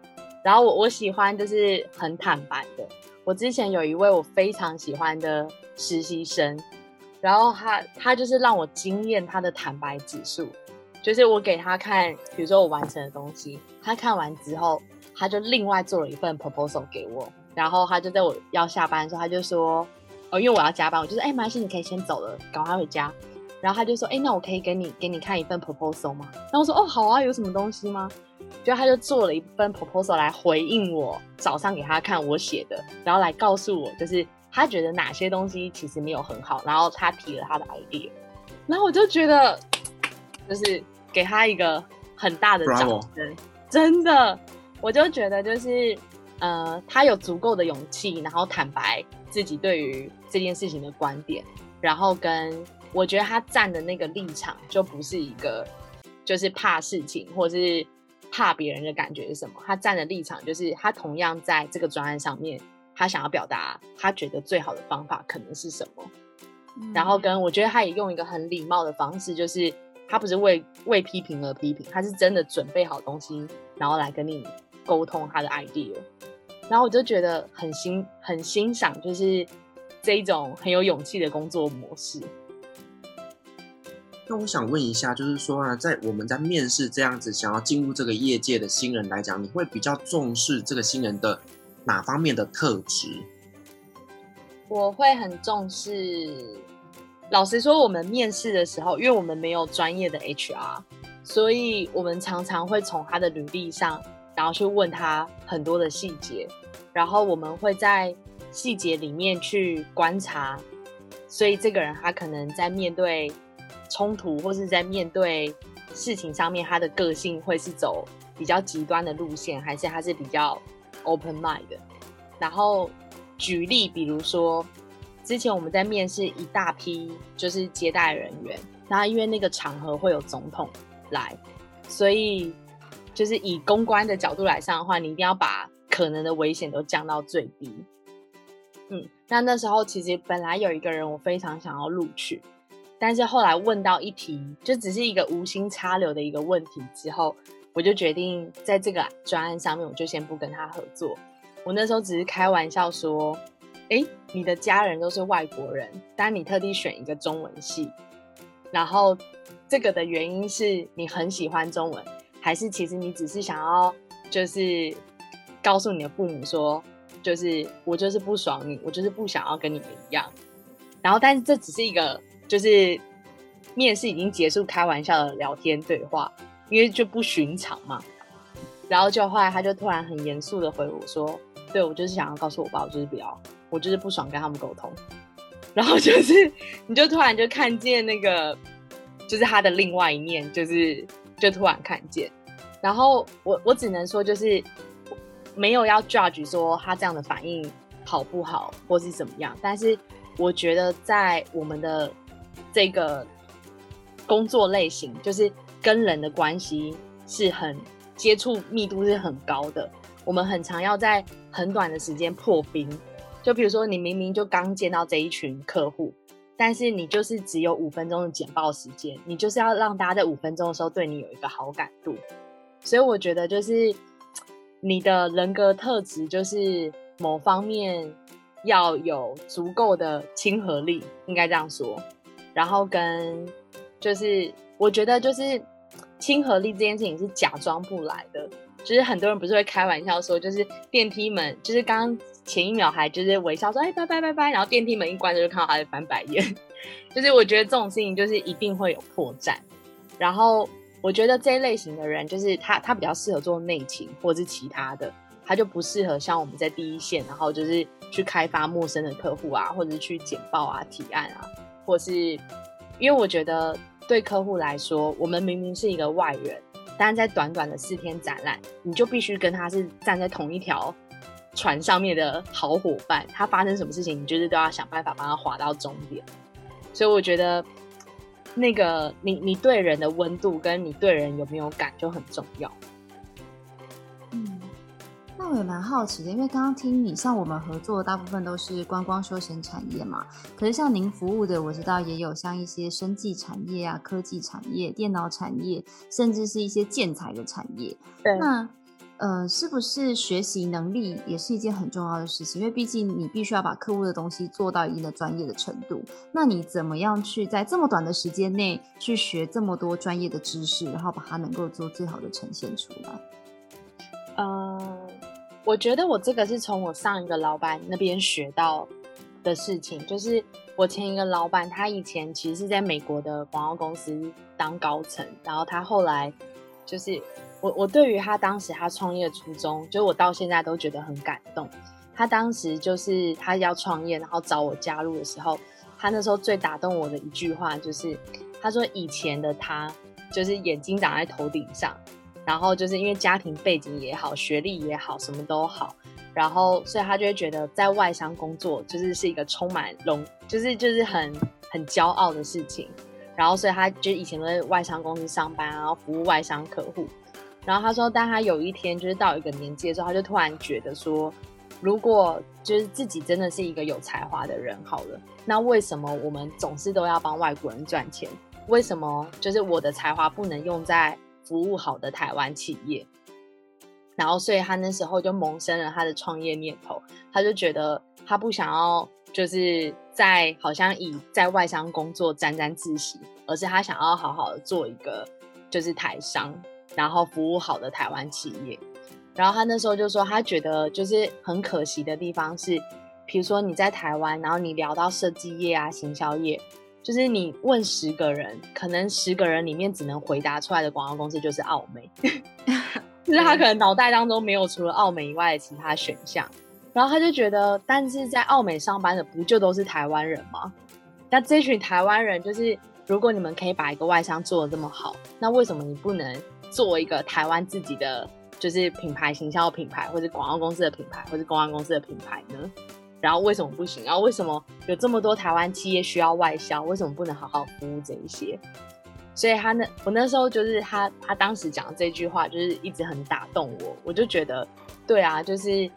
然后我我喜欢就是很坦白的。我之前有一位我非常喜欢的实习生。然后他他就是让我惊艳他的坦白指数，就是我给他看，比如说我完成的东西，他看完之后，他就另外做了一份 proposal 给我，然后他就在我要下班的时候，他就说，哦，因为我要加班，我就说，哎，没关系你可以先走了，赶快回家。然后他就说，哎，那我可以给你给你看一份 proposal 吗？然后我说，哦，好啊，有什么东西吗？就他就做了一份 proposal 来回应我早上给他看我写的，然后来告诉我就是。他觉得哪些东西其实没有很好，然后他提了他的 idea，然后我就觉得，就是给他一个很大的掌声真的，我就觉得就是，呃，他有足够的勇气，然后坦白自己对于这件事情的观点，然后跟我觉得他站的那个立场就不是一个，就是怕事情或是怕别人的感觉是什么，他站的立场就是他同样在这个专案上面。他想要表达，他觉得最好的方法可能是什么？嗯、然后跟我觉得他也用一个很礼貌的方式，就是他不是为为批评而批评，他是真的准备好东西，然后来跟你沟通他的 idea。然后我就觉得很欣很欣赏，就是这一种很有勇气的工作模式。那我想问一下，就是说啊，在我们在面试这样子想要进入这个业界的新人来讲，你会比较重视这个新人的哪方面的特质？我会很重视。老实说，我们面试的时候，因为我们没有专业的 HR，所以我们常常会从他的履历上，然后去问他很多的细节，然后我们会在细节里面去观察，所以这个人他可能在面对冲突或是在面对事情上面，他的个性会是走比较极端的路线，还是他是比较 open mind 的，然后举例，比如说之前我们在面试一大批就是接待人员，那因为那个场合会有总统来，所以就是以公关的角度来上的话，你一定要把可能的危险都降到最低。嗯，那那时候其实本来有一个人我非常想要录取，但是后来问到一题，就只是一个无心插柳的一个问题之后。我就决定在这个专案上面，我就先不跟他合作。我那时候只是开玩笑说：“哎，你的家人都是外国人，但你特地选一个中文系，然后这个的原因是你很喜欢中文，还是其实你只是想要就是告诉你的父母说，就是我就是不爽你，我就是不想要跟你们一样。然后，但是这只是一个就是面试已经结束开玩笑的聊天对话，因为就不寻常嘛。然后就后来他就突然很严肃的回我说：“对，我就是想要告诉我爸，我就是不要，我就是不爽跟他们沟通。”然后就是 你就突然就看见那个就是他的另外一面，就是就突然看见。然后我我只能说就是没有要 judge 说他这样的反应好不好或是怎么样，但是我觉得在我们的这个工作类型，就是跟人的关系是很。接触密度是很高的，我们很常要在很短的时间破冰。就比如说，你明明就刚见到这一群客户，但是你就是只有五分钟的简报时间，你就是要让大家在五分钟的时候对你有一个好感度。所以我觉得，就是你的人格特质，就是某方面要有足够的亲和力，应该这样说。然后跟就是，我觉得就是。亲和力这件事情是假装不来的，就是很多人不是会开玩笑说，就是电梯门，就是刚前一秒还就是微笑说，哎，拜拜拜拜，然后电梯门一关就看到他在翻白眼，就是我觉得这种事情就是一定会有破绽。然后我觉得这一类型的人，就是他他比较适合做内勤或者是其他的，他就不适合像我们在第一线，然后就是去开发陌生的客户啊，或者是去简报啊、提案啊，或是因为我觉得。对客户来说，我们明明是一个外人，但在短短的四天展览，你就必须跟他是站在同一条船上面的好伙伴。他发生什么事情，你就是都要想办法帮他划到终点。所以我觉得，那个你你对人的温度跟你对人有没有感就很重要。嗯那我也蛮好奇的，因为刚刚听你，像我们合作的大部分都是观光休闲产业嘛，可是像您服务的，我知道也有像一些生技产业啊、科技产业、电脑产业，甚至是一些建材的产业。对。那呃，是不是学习能力也是一件很重要的事情？因为毕竟你必须要把客户的东西做到一定的专业的程度。那你怎么样去在这么短的时间内去学这么多专业的知识，然后把它能够做最好的呈现出来？嗯、我觉得我这个是从我上一个老板那边学到的事情，就是我前一个老板，他以前其实是在美国的广告公司当高层，然后他后来就是我我对于他当时他创业初衷，就我到现在都觉得很感动。他当时就是他要创业，然后找我加入的时候，他那时候最打动我的一句话就是，他说以前的他就是眼睛长在头顶上。然后就是因为家庭背景也好，学历也好，什么都好，然后所以他就会觉得在外商工作就是是一个充满荣，就是就是很很骄傲的事情。然后所以他就以前都在外商公司上班，然后服务外商客户。然后他说，当他有一天就是到一个年纪的时候，他就突然觉得说，如果就是自己真的是一个有才华的人好了，那为什么我们总是都要帮外国人赚钱？为什么就是我的才华不能用在服务好的台湾企业，然后所以他那时候就萌生了他的创业念头。他就觉得他不想要就是在好像以在外商工作沾沾自喜，而是他想要好好的做一个就是台商，然后服务好的台湾企业。然后他那时候就说，他觉得就是很可惜的地方是，比如说你在台湾，然后你聊到设计业啊、行销业。就是你问十个人，可能十个人里面只能回答出来的广告公司就是奥美，就是他可能脑袋当中没有除了奥美以外的其他选项，然后他就觉得，但是在奥美上班的不就都是台湾人吗？那这群台湾人，就是如果你们可以把一个外商做的这么好，那为什么你不能做一个台湾自己的，就是品牌行销品牌，或者广告公司的品牌，或者公关公司的品牌呢？然后为什么不行？然后为什么有这么多台湾企业需要外销？为什么不能好好服务这一些？所以他那我那时候就是他他当时讲的这句话，就是一直很打动我。我就觉得，对啊，就是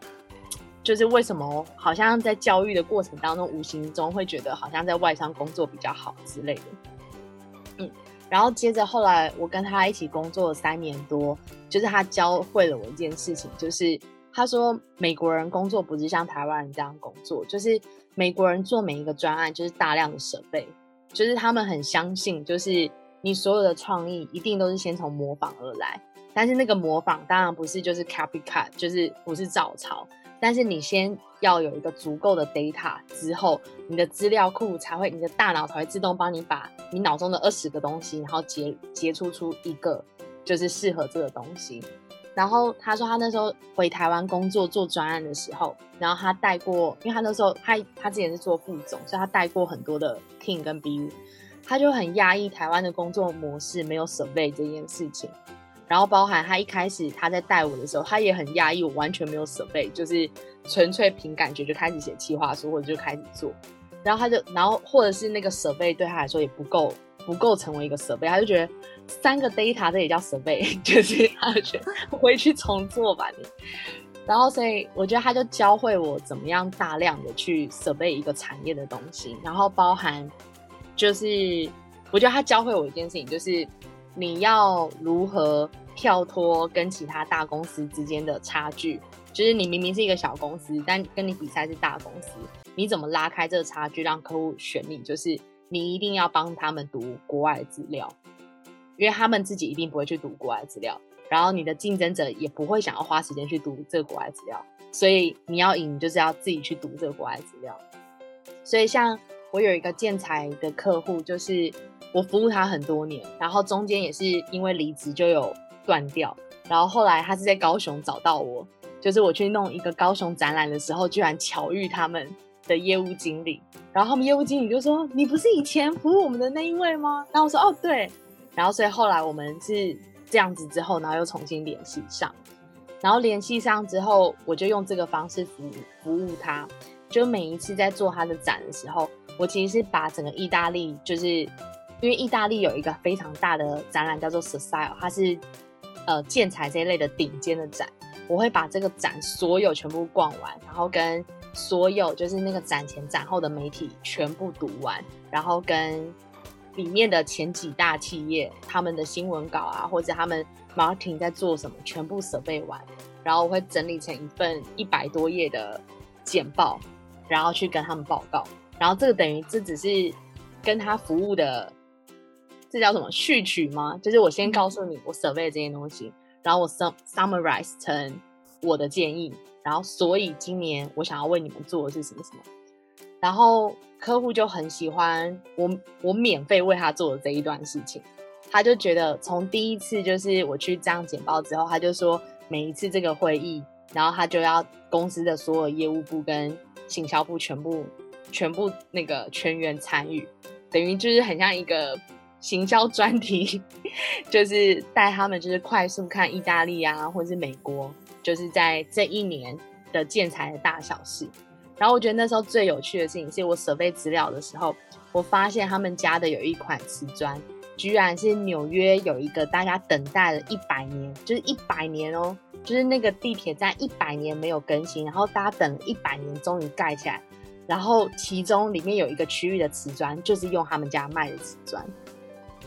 就是为什么好像在教育的过程当中，无形中会觉得好像在外商工作比较好之类的。然后接着后来我跟他一起工作了三年多，就是他教会了我一件事情，就是。他说：“美国人工作不是像台湾人这样工作，就是美国人做每一个专案就是大量的设备，就是他们很相信，就是你所有的创意一定都是先从模仿而来，但是那个模仿当然不是就是 copycat，就是不是照抄。但是你先要有一个足够的 data 之后，你的资料库才会，你的大脑才会自动帮你把你脑中的二十个东西，然后结结出出一个就是适合这个东西。然后他说他那时候回台湾工作做专案的时候，然后他带过，因为他那时候他他之前是做副总，所以他带过很多的 team 跟 BU，他就很压抑台湾的工作模式没有 survey 这件事情。然后包含他一开始他在带我的时候，他也很压抑，我完全没有设备就是纯粹凭感觉就开始写企划书或者就开始做。然后他就，然后或者是那个设备对他来说也不够，不够成为一个设备他就觉得三个 data 这也叫设备 就是他就觉得回去重做吧你。然后所以我觉得他就教会我怎么样大量的去设备一个产业的东西，然后包含就是我觉得他教会我一件事情，就是你要如何。跳脱跟其他大公司之间的差距，就是你明明是一个小公司，但跟你比赛是大公司，你怎么拉开这个差距，让客户选你？就是你一定要帮他们读国外资料，因为他们自己一定不会去读国外资料，然后你的竞争者也不会想要花时间去读这个国外资料，所以你要赢，就是要自己去读这个国外资料。所以像我有一个建材的客户，就是我服务他很多年，然后中间也是因为离职就有。断掉，然后后来他是在高雄找到我，就是我去弄一个高雄展览的时候，居然巧遇他们的业务经理，然后他们业务经理就说：“你不是以前服务我们的那一位吗？”然后我说：“哦，对。”然后所以后来我们是这样子之后，然后又重新联系上，然后联系上之后，我就用这个方式服务服务他，就每一次在做他的展的时候，我其实是把整个意大利，就是因为意大利有一个非常大的展览叫做 Sestile，它是。呃，建材这一类的顶尖的展，我会把这个展所有全部逛完，然后跟所有就是那个展前展后的媒体全部读完，然后跟里面的前几大企业他们的新闻稿啊，或者他们 marketing 在做什么，全部设备完，然后我会整理成一份一百多页的简报，然后去跟他们报告，然后这个等于这只是跟他服务的。这叫什么序曲吗？就是我先告诉你我 survey 这些东西，然后我 sum summarize 成我的建议，然后所以今年我想要为你们做的是什么什么，然后客户就很喜欢我我免费为他做的这一段事情，他就觉得从第一次就是我去这样简报之后，他就说每一次这个会议，然后他就要公司的所有业务部跟行销部全部全部那个全员参与，等于就是很像一个。行销专题 就是带他们，就是快速看意大利啊，或者是美国，就是在这一年的建材的大小事。然后我觉得那时候最有趣的事情是我 survey 资料的时候，我发现他们家的有一款瓷砖，居然是纽约有一个大家等待了一百年，就是一百年哦，就是那个地铁站一百年没有更新，然后大家等了一百年终于盖起来，然后其中里面有一个区域的瓷砖，就是用他们家卖的瓷砖。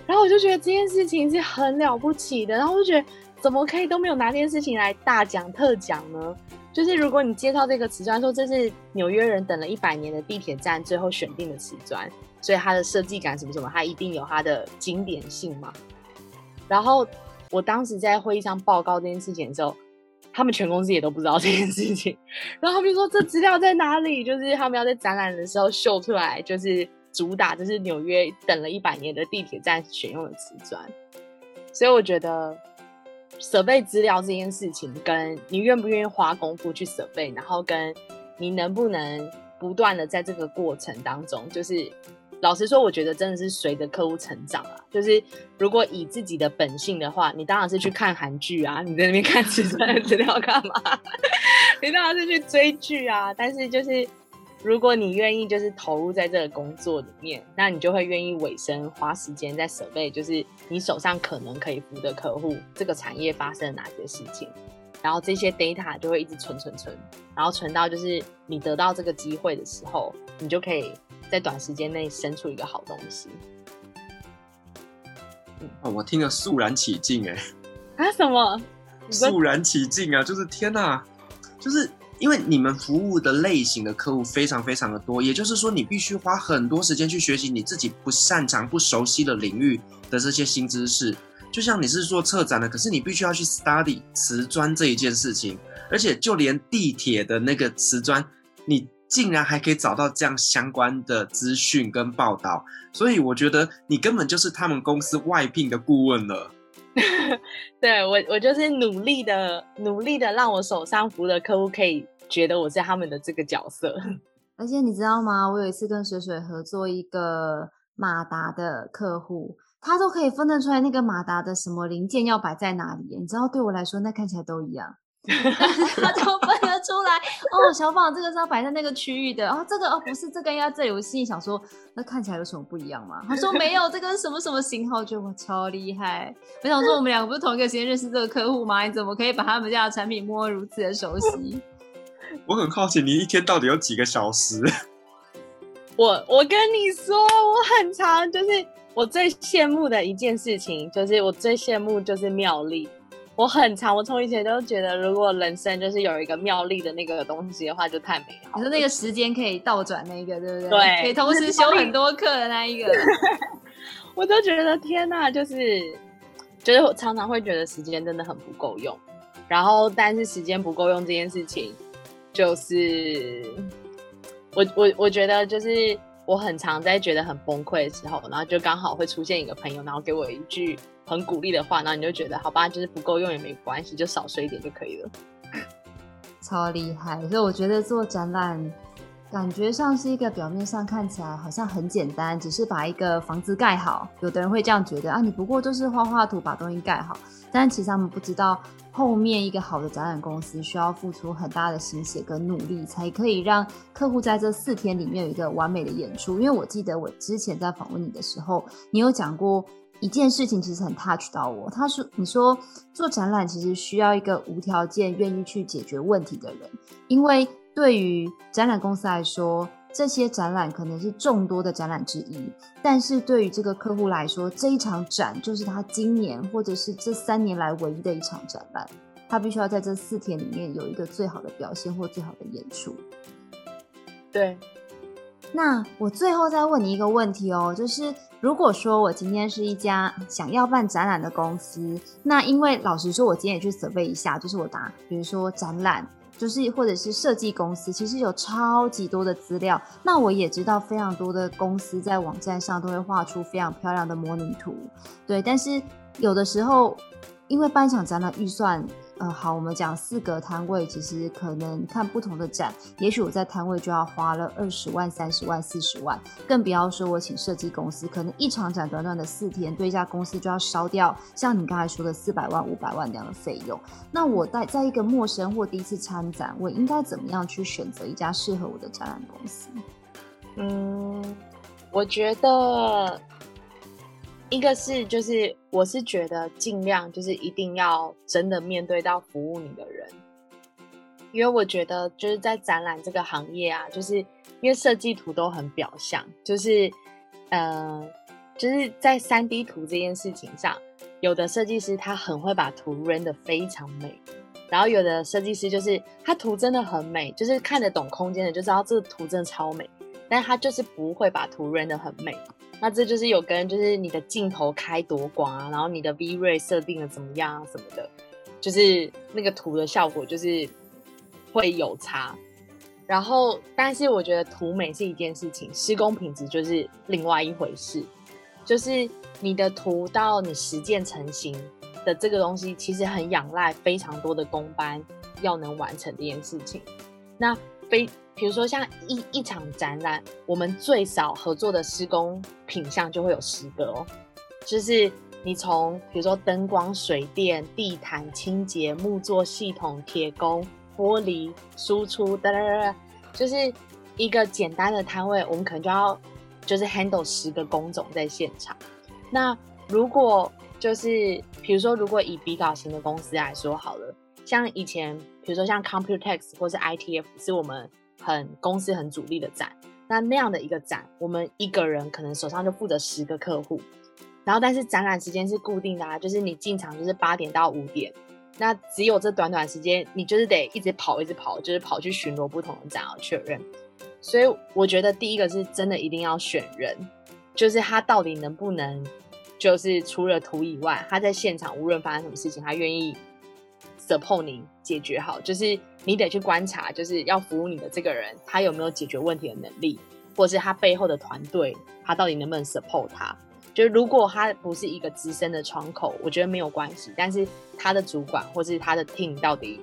然后我就觉得这件事情是很了不起的，然后我就觉得怎么可以都没有拿这件事情来大讲特讲呢？就是如果你介绍这个瓷砖，说这是纽约人等了一百年的地铁站最后选定的瓷砖，所以它的设计感什么什么，它一定有它的经典性嘛。然后我当时在会议上报告这件事情的时候，他们全公司也都不知道这件事情。然后他们就说这资料在哪里？就是他们要在展览的时候秀出来，就是。主打就是纽约等了一百年的地铁站选用的瓷砖，所以我觉得 survey 资料这件事情，跟你愿不愿意花功夫去 survey，然后跟你能不能不断的在这个过程当中，就是老实说，我觉得真的是随着客户成长啊。就是如果以自己的本性的话，你当然是去看韩剧啊，你在那边看瓷砖的资料干嘛？你当然是去追剧啊，但是就是。如果你愿意就是投入在这个工作里面，那你就会愿意委身花时间在 survey，就是你手上可能可以服的客户，这个产业发生了哪些事情，然后这些 data 就会一直存存存，然后存到就是你得到这个机会的时候，你就可以在短时间内生出一个好东西。嗯，哦，我听了肃然起敬哎！啊什么？肃然起敬啊！就是天哪，就是。因为你们服务的类型的客户非常非常的多，也就是说，你必须花很多时间去学习你自己不擅长、不熟悉的领域的这些新知识。就像你是做策展的，可是你必须要去 study 瓷砖这一件事情，而且就连地铁的那个瓷砖，你竟然还可以找到这样相关的资讯跟报道，所以我觉得你根本就是他们公司外聘的顾问了。对，我，我就是努力的，努力的让我手上服的客户可以觉得我是他们的这个角色。而且你知道吗？我有一次跟水水合作一个马达的客户，他都可以分得出来那个马达的什么零件要摆在哪里。你知道，对我来说，那看起来都一样。他就分得出来哦，小宝这个是要摆在那个区域的，哦，这个哦不是这个要在这里。我心里想说，那看起来有什么不一样吗？他说没有，这个是什么什么型号？我觉得我超厉害。我想说，我们两个不是同一个时间认识这个客户吗？你怎么可以把他们家的产品摸如此的熟悉？我很好奇，你一天到底有几个小时？我我跟你说，我很长，就是我最羡慕的一件事情，就是我最羡慕就是妙丽。我很常，我从以前都觉得，如果人生就是有一个妙丽的那个东西的话，就太美好。你说那个时间可以倒转那个，对不对？对，可以同时修很多课的那一个。我都觉得天哪，就是，就是我常常会觉得时间真的很不够用。然后，但是时间不够用这件事情，就是我我我觉得就是我很常在觉得很崩溃的时候，然后就刚好会出现一个朋友，然后给我一句。很鼓励的话，那你就觉得好吧，就是不够用也没关系，就少睡一点就可以了。超厉害！所以我觉得做展览，感觉上是一个表面上看起来好像很简单，只是把一个房子盖好。有的人会这样觉得啊，你不过就是画画图把东西盖好。但其实他们不知道，后面一个好的展览公司需要付出很大的心血跟努力，才可以让客户在这四天里面有一个完美的演出。因为我记得我之前在访问你的时候，你有讲过。一件事情其实很 touch 到我。他说：“你说做展览其实需要一个无条件愿意去解决问题的人，因为对于展览公司来说，这些展览可能是众多的展览之一。但是对于这个客户来说，这一场展就是他今年或者是这三年来唯一的一场展览，他必须要在这四天里面有一个最好的表现或最好的演出。”对。那我最后再问你一个问题哦，就是如果说我今天是一家想要办展览的公司，那因为老实说，我今天也去 survey 一下，就是我答，比如说展览，就是或者是设计公司，其实有超级多的资料。那我也知道非常多的公司在网站上都会画出非常漂亮的模拟图，对。但是有的时候，因为办一场展览预算。呃，好，我们讲四个摊位，其实可能看不同的展，也许我在摊位就要花了二十万、三十万、四十万，更不要说我请设计公司，可能一场展短短的四天，对一家公司就要烧掉像你刚才说的四百万、五百万这样的费用。那我在在一个陌生或第一次参展，我应该怎么样去选择一家适合我的展览公司？嗯，我觉得。一个是就是我是觉得尽量就是一定要真的面对到服务你的人，因为我觉得就是在展览这个行业啊，就是因为设计图都很表象，就是呃就是在 3D 图这件事情上，有的设计师他很会把图 render 非常美，然后有的设计师就是他图真的很美，就是看得懂空间的就知道这个图真的超美，但他就是不会把图 render 很美。那这就是有跟就是你的镜头开多广啊，然后你的 V-Ray 设定的怎么样啊什么的，就是那个图的效果就是会有差。然后，但是我觉得图美是一件事情，施工品质就是另外一回事。就是你的图到你实践成型的这个东西，其实很仰赖非常多的工班要能完成这件事情。那非。比如说像一一场展览，我们最少合作的施工品项就会有十个哦。就是你从比如说灯光、水电、地毯、清洁、木作系统、铁工、玻璃、输出，哒哒哒，就是一个简单的摊位，我们可能就要就是 handle 十个工种在现场。那如果就是比如说，如果以比较型的公司来说好了，像以前比如说像 Computex 或是 ITF 是我们。很公司很主力的展，那那样的一个展，我们一个人可能手上就负责十个客户，然后但是展览时间是固定的啊，就是你进场就是八点到五点，那只有这短短时间，你就是得一直跑，一直跑，就是跑去巡逻不同的展啊确认。所以我觉得第一个是真的一定要选人，就是他到底能不能，就是除了图以外，他在现场无论发生什么事情，他愿意 support 你解决好。就是你得去观察，就是要服务你的这个人，他有没有解决问题的能力，或是他背后的团队，他到底能不能 support 他。就是如果他不是一个资深的窗口，我觉得没有关系。但是他的主管或是他的 team 到底，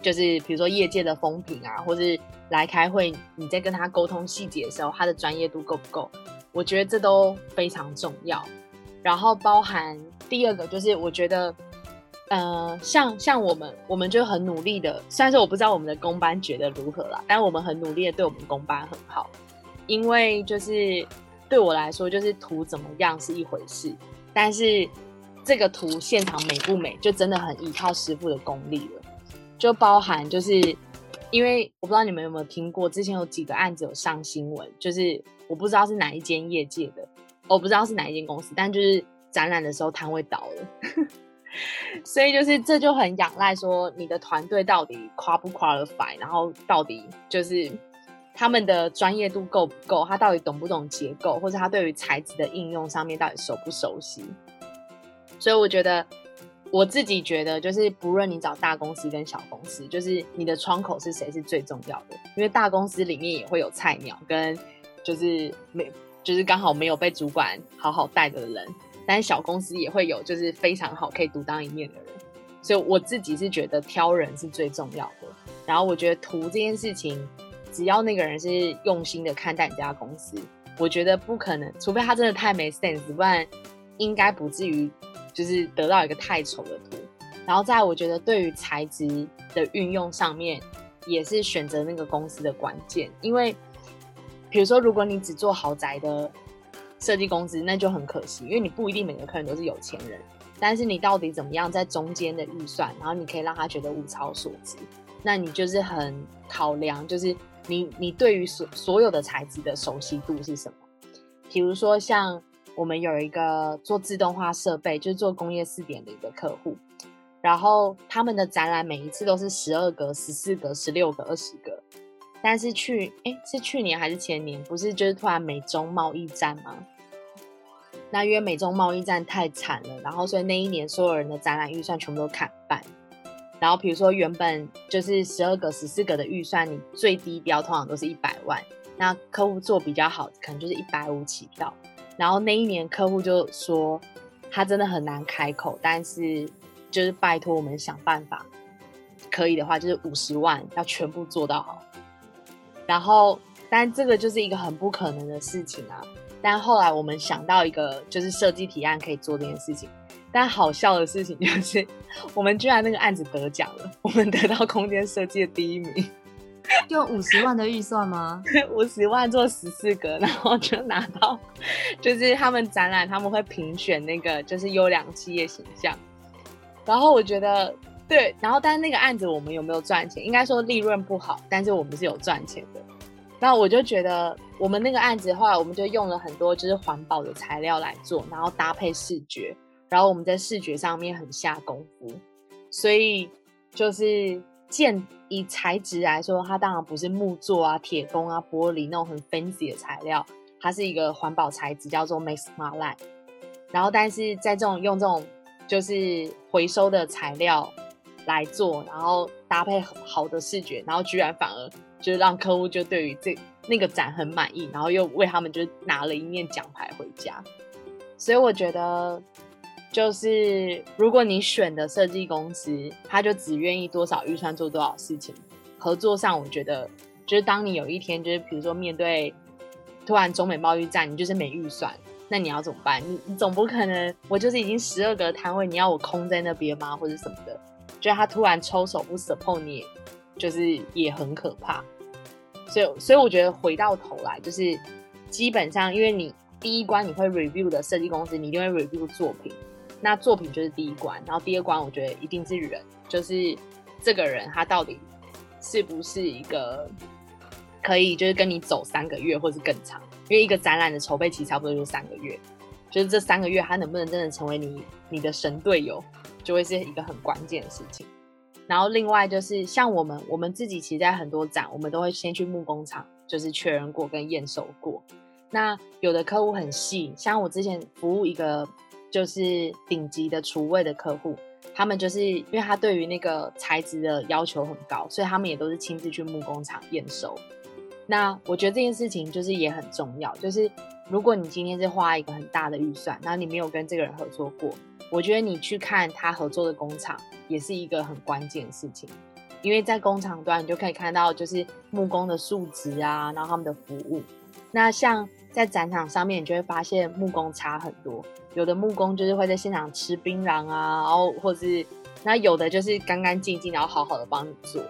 就是比如说业界的风评啊，或是来开会，你在跟他沟通细节的时候，他的专业度够不够？我觉得这都非常重要。然后包含第二个就是，我觉得，呃，像像我们，我们就很努力的。虽然说我不知道我们的工班觉得如何啦，但我们很努力的对我们工班很好。因为就是对我来说，就是图怎么样是一回事，但是这个图现场美不美，就真的很依靠师傅的功力了。就包含就是，因为我不知道你们有没有听过，之前有几个案子有上新闻，就是我不知道是哪一间业界的。我不知道是哪一间公司，但就是展览的时候摊位倒了，所以就是这就很仰赖说你的团队到底夸不夸得然后到底就是他们的专业度够不够，他到底懂不懂结构，或者他对于材质的应用上面到底熟不熟悉。所以我觉得我自己觉得，就是不论你找大公司跟小公司，就是你的窗口是谁是最重要的，因为大公司里面也会有菜鸟跟就是没。就是刚好没有被主管好好带的人，但是小公司也会有，就是非常好可以独当一面的人，所以我自己是觉得挑人是最重要的。然后我觉得图这件事情，只要那个人是用心的看待你家公司，我觉得不可能，除非他真的太没 sense，不然应该不至于就是得到一个太丑的图。然后在我觉得对于材质的运用上面，也是选择那个公司的关键，因为。比如说，如果你只做豪宅的设计公司，那就很可惜，因为你不一定每个客人都是有钱人。但是你到底怎么样在中间的预算，然后你可以让他觉得物超所值，那你就是很考量，就是你你对于所所有的材质的熟悉度是什么？比如说，像我们有一个做自动化设备，就是做工业四点零的客户，然后他们的展览每一次都是十二格、十四格、十六格、二十格。但是去哎，是去年还是前年？不是就是突然美中贸易战吗？那因为美中贸易战太惨了，然后所以那一年所有人的展览预算全部都砍半。然后比如说原本就是十二个、十四个的预算，你最低标通常都是一百万。那客户做比较好，可能就是一百五起跳。然后那一年客户就说他真的很难开口，但是就是拜托我们想办法，可以的话就是五十万要全部做到好。然后，但这个就是一个很不可能的事情啊。但后来我们想到一个，就是设计提案可以做这件事情。但好笑的事情就是，我们居然那个案子得奖了，我们得到空间设计的第一名。用五十万的预算吗？五十万做十四个，然后就拿到，就是他们展览他们会评选那个就是优良企业形象。然后我觉得。对，然后但是那个案子我们有没有赚钱？应该说利润不好，但是我们是有赚钱的。那我就觉得我们那个案子的话，我们就用了很多就是环保的材料来做，然后搭配视觉，然后我们在视觉上面很下功夫。所以就是建以材质来说，它当然不是木作啊、铁工啊、玻璃那种很 fancy 的材料，它是一个环保材质，叫做 Make Smart Life。然后但是在这种用这种就是回收的材料。来做，然后搭配很好的视觉，然后居然反而就是让客户就对于这那个展很满意，然后又为他们就拿了一面奖牌回家。所以我觉得，就是如果你选的设计公司，他就只愿意多少预算做多少事情，合作上我觉得就是当你有一天就是比如说面对突然中美贸易战，你就是没预算，那你要怎么办？你你总不可能我就是已经十二个摊位，你要我空在那边吗？或者什么的？觉得他突然抽手不 support 你，就是也很可怕。所以，所以我觉得回到头来，就是基本上，因为你第一关你会 review 的设计公司，你一定会 review 作品。那作品就是第一关，然后第二关我觉得一定是人，就是这个人他到底是不是一个可以就是跟你走三个月或是更长？因为一个展览的筹备期差不多就三个月，就是这三个月他能不能真的成为你你的神队友？就会是一个很关键的事情，然后另外就是像我们，我们自己其实在很多展，我们都会先去木工厂，就是确认过跟验收过。那有的客户很细，像我之前服务一个就是顶级的厨卫的客户，他们就是因为他对于那个材质的要求很高，所以他们也都是亲自去木工厂验收。那我觉得这件事情就是也很重要，就是如果你今天是花一个很大的预算，然后你没有跟这个人合作过，我觉得你去看他合作的工厂也是一个很关键的事情。因为在工厂端，你就可以看到就是木工的素质啊，然后他们的服务。那像在展场上面，你就会发现木工差很多。有的木工就是会在现场吃槟榔啊，然后或是那有的就是干干净净，然后好好的帮你做。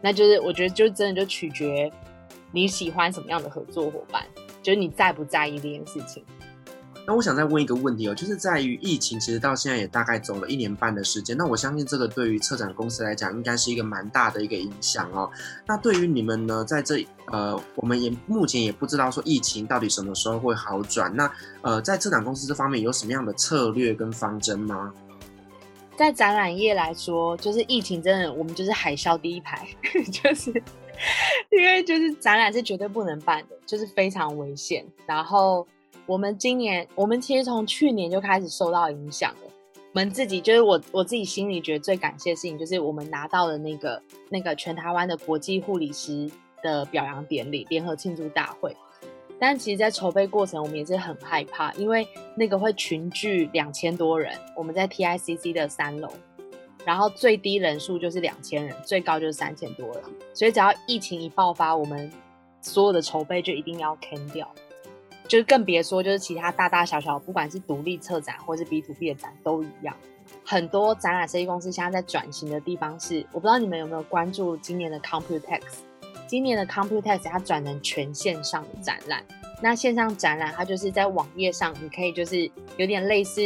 那就是我觉得就真的就取决你喜欢什么样的合作伙伴，就是你在不在意这件事情。那我想再问一个问题哦，就是在于疫情，其实到现在也大概走了一年半的时间。那我相信这个对于策展公司来讲，应该是一个蛮大的一个影响哦。那对于你们呢，在这呃，我们也目前也不知道说疫情到底什么时候会好转。那呃，在策展公司这方面有什么样的策略跟方针吗？在展览业来说，就是疫情真的，我们就是海啸第一排，就是因为就是展览是绝对不能办的，就是非常危险。然后。我们今年，我们其实从去年就开始受到影响了。我们自己就是我，我自己心里觉得最感谢的事情，就是我们拿到了那个那个全台湾的国际护理师的表扬典礼联合庆祝大会。但其实，在筹备过程，我们也是很害怕，因为那个会群聚两千多人。我们在 TICC 的三楼，然后最低人数就是两千人，最高就是三千多人。所以，只要疫情一爆发，我们所有的筹备就一定要 can 掉。就是更别说，就是其他大大小小，不管是独立策展或是 B to B 的展都一样。很多展览设计公司现在在转型的地方是，我不知道你们有没有关注今年的 Computex。今年的 Computex 它转成全线上的展览。那线上展览它就是在网页上，你可以就是有点类似，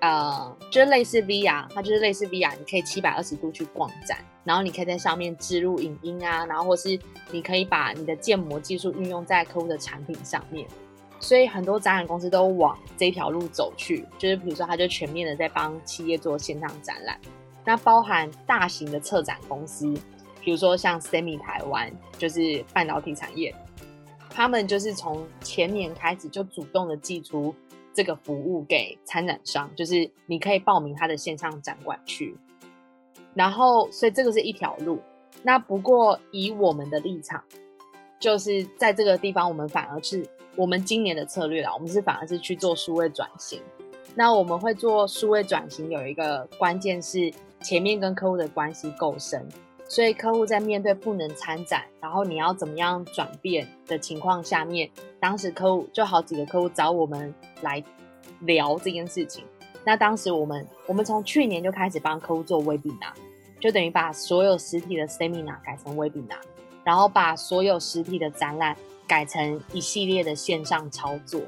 呃，就是类似 VR，它就是类似 VR，你可以七百二十度去逛展，然后你可以在上面置入影音啊，然后或是你可以把你的建模技术运用在客户的产品上面。所以很多展览公司都往这条路走去，就是比如说，他就全面的在帮企业做线上展览。那包含大型的策展公司，比如说像 SEMI 台湾，就是半导体产业，他们就是从前年开始就主动的寄出这个服务给参展商，就是你可以报名他的线上展馆去。然后，所以这个是一条路。那不过以我们的立场，就是在这个地方，我们反而是。我们今年的策略啦，我们是反而是去做数位转型。那我们会做数位转型，有一个关键是前面跟客户的关系够深，所以客户在面对不能参展，然后你要怎么样转变的情况下面，当时客户就好几个客户找我们来聊这件事情。那当时我们我们从去年就开始帮客户做 Webinar，就等于把所有实体的 Seminar 改成 Webinar，然后把所有实体的展览。改成一系列的线上操作，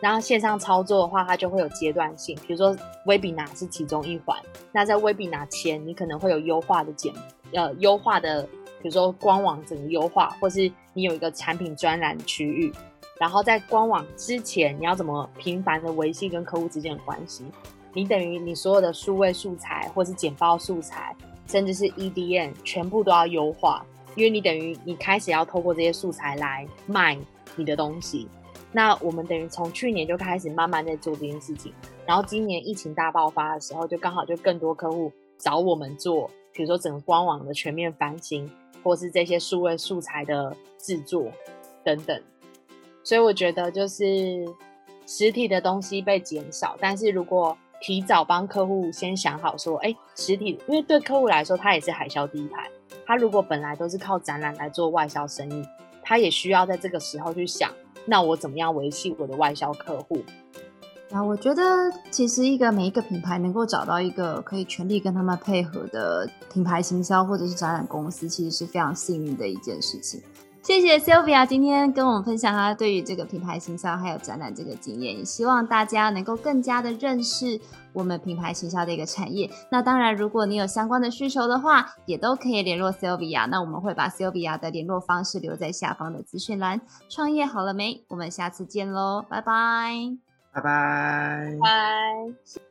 然后线上操作的话，它就会有阶段性，比如说 Webinar 是其中一环。那在 Webinar 前，你可能会有优化的简，呃，优化的，比如说官网整个优化，或是你有一个产品专栏区域。然后在官网之前，你要怎么频繁的维系跟客户之间的关系？你等于你所有的数位素材，或是简报素材，甚至是 EDM，全部都要优化。因为你等于你开始要透过这些素材来卖你的东西，那我们等于从去年就开始慢慢在做这件事情，然后今年疫情大爆发的时候，就刚好就更多客户找我们做，比如说整个官网的全面翻新，或是这些数位素材的制作等等，所以我觉得就是实体的东西被减少，但是如果提早帮客户先想好说，哎，实体，因为对客户来说，他也是海啸第一排。他如果本来都是靠展览来做外销生意，他也需要在这个时候去想，那我怎么样维系我的外销客户？啊，我觉得其实一个每一个品牌能够找到一个可以全力跟他们配合的品牌行销或者是展览公司，其实是非常幸运的一件事情。谢谢 Sylvia 今天跟我们分享她对于这个品牌行销还有展览这个经验，也希望大家能够更加的认识我们品牌行销的一个产业。那当然，如果你有相关的需求的话，也都可以联络 Sylvia。那我们会把 Sylvia 的联络方式留在下方的资讯栏。创业好了没？我们下次见喽，拜拜，拜拜，拜。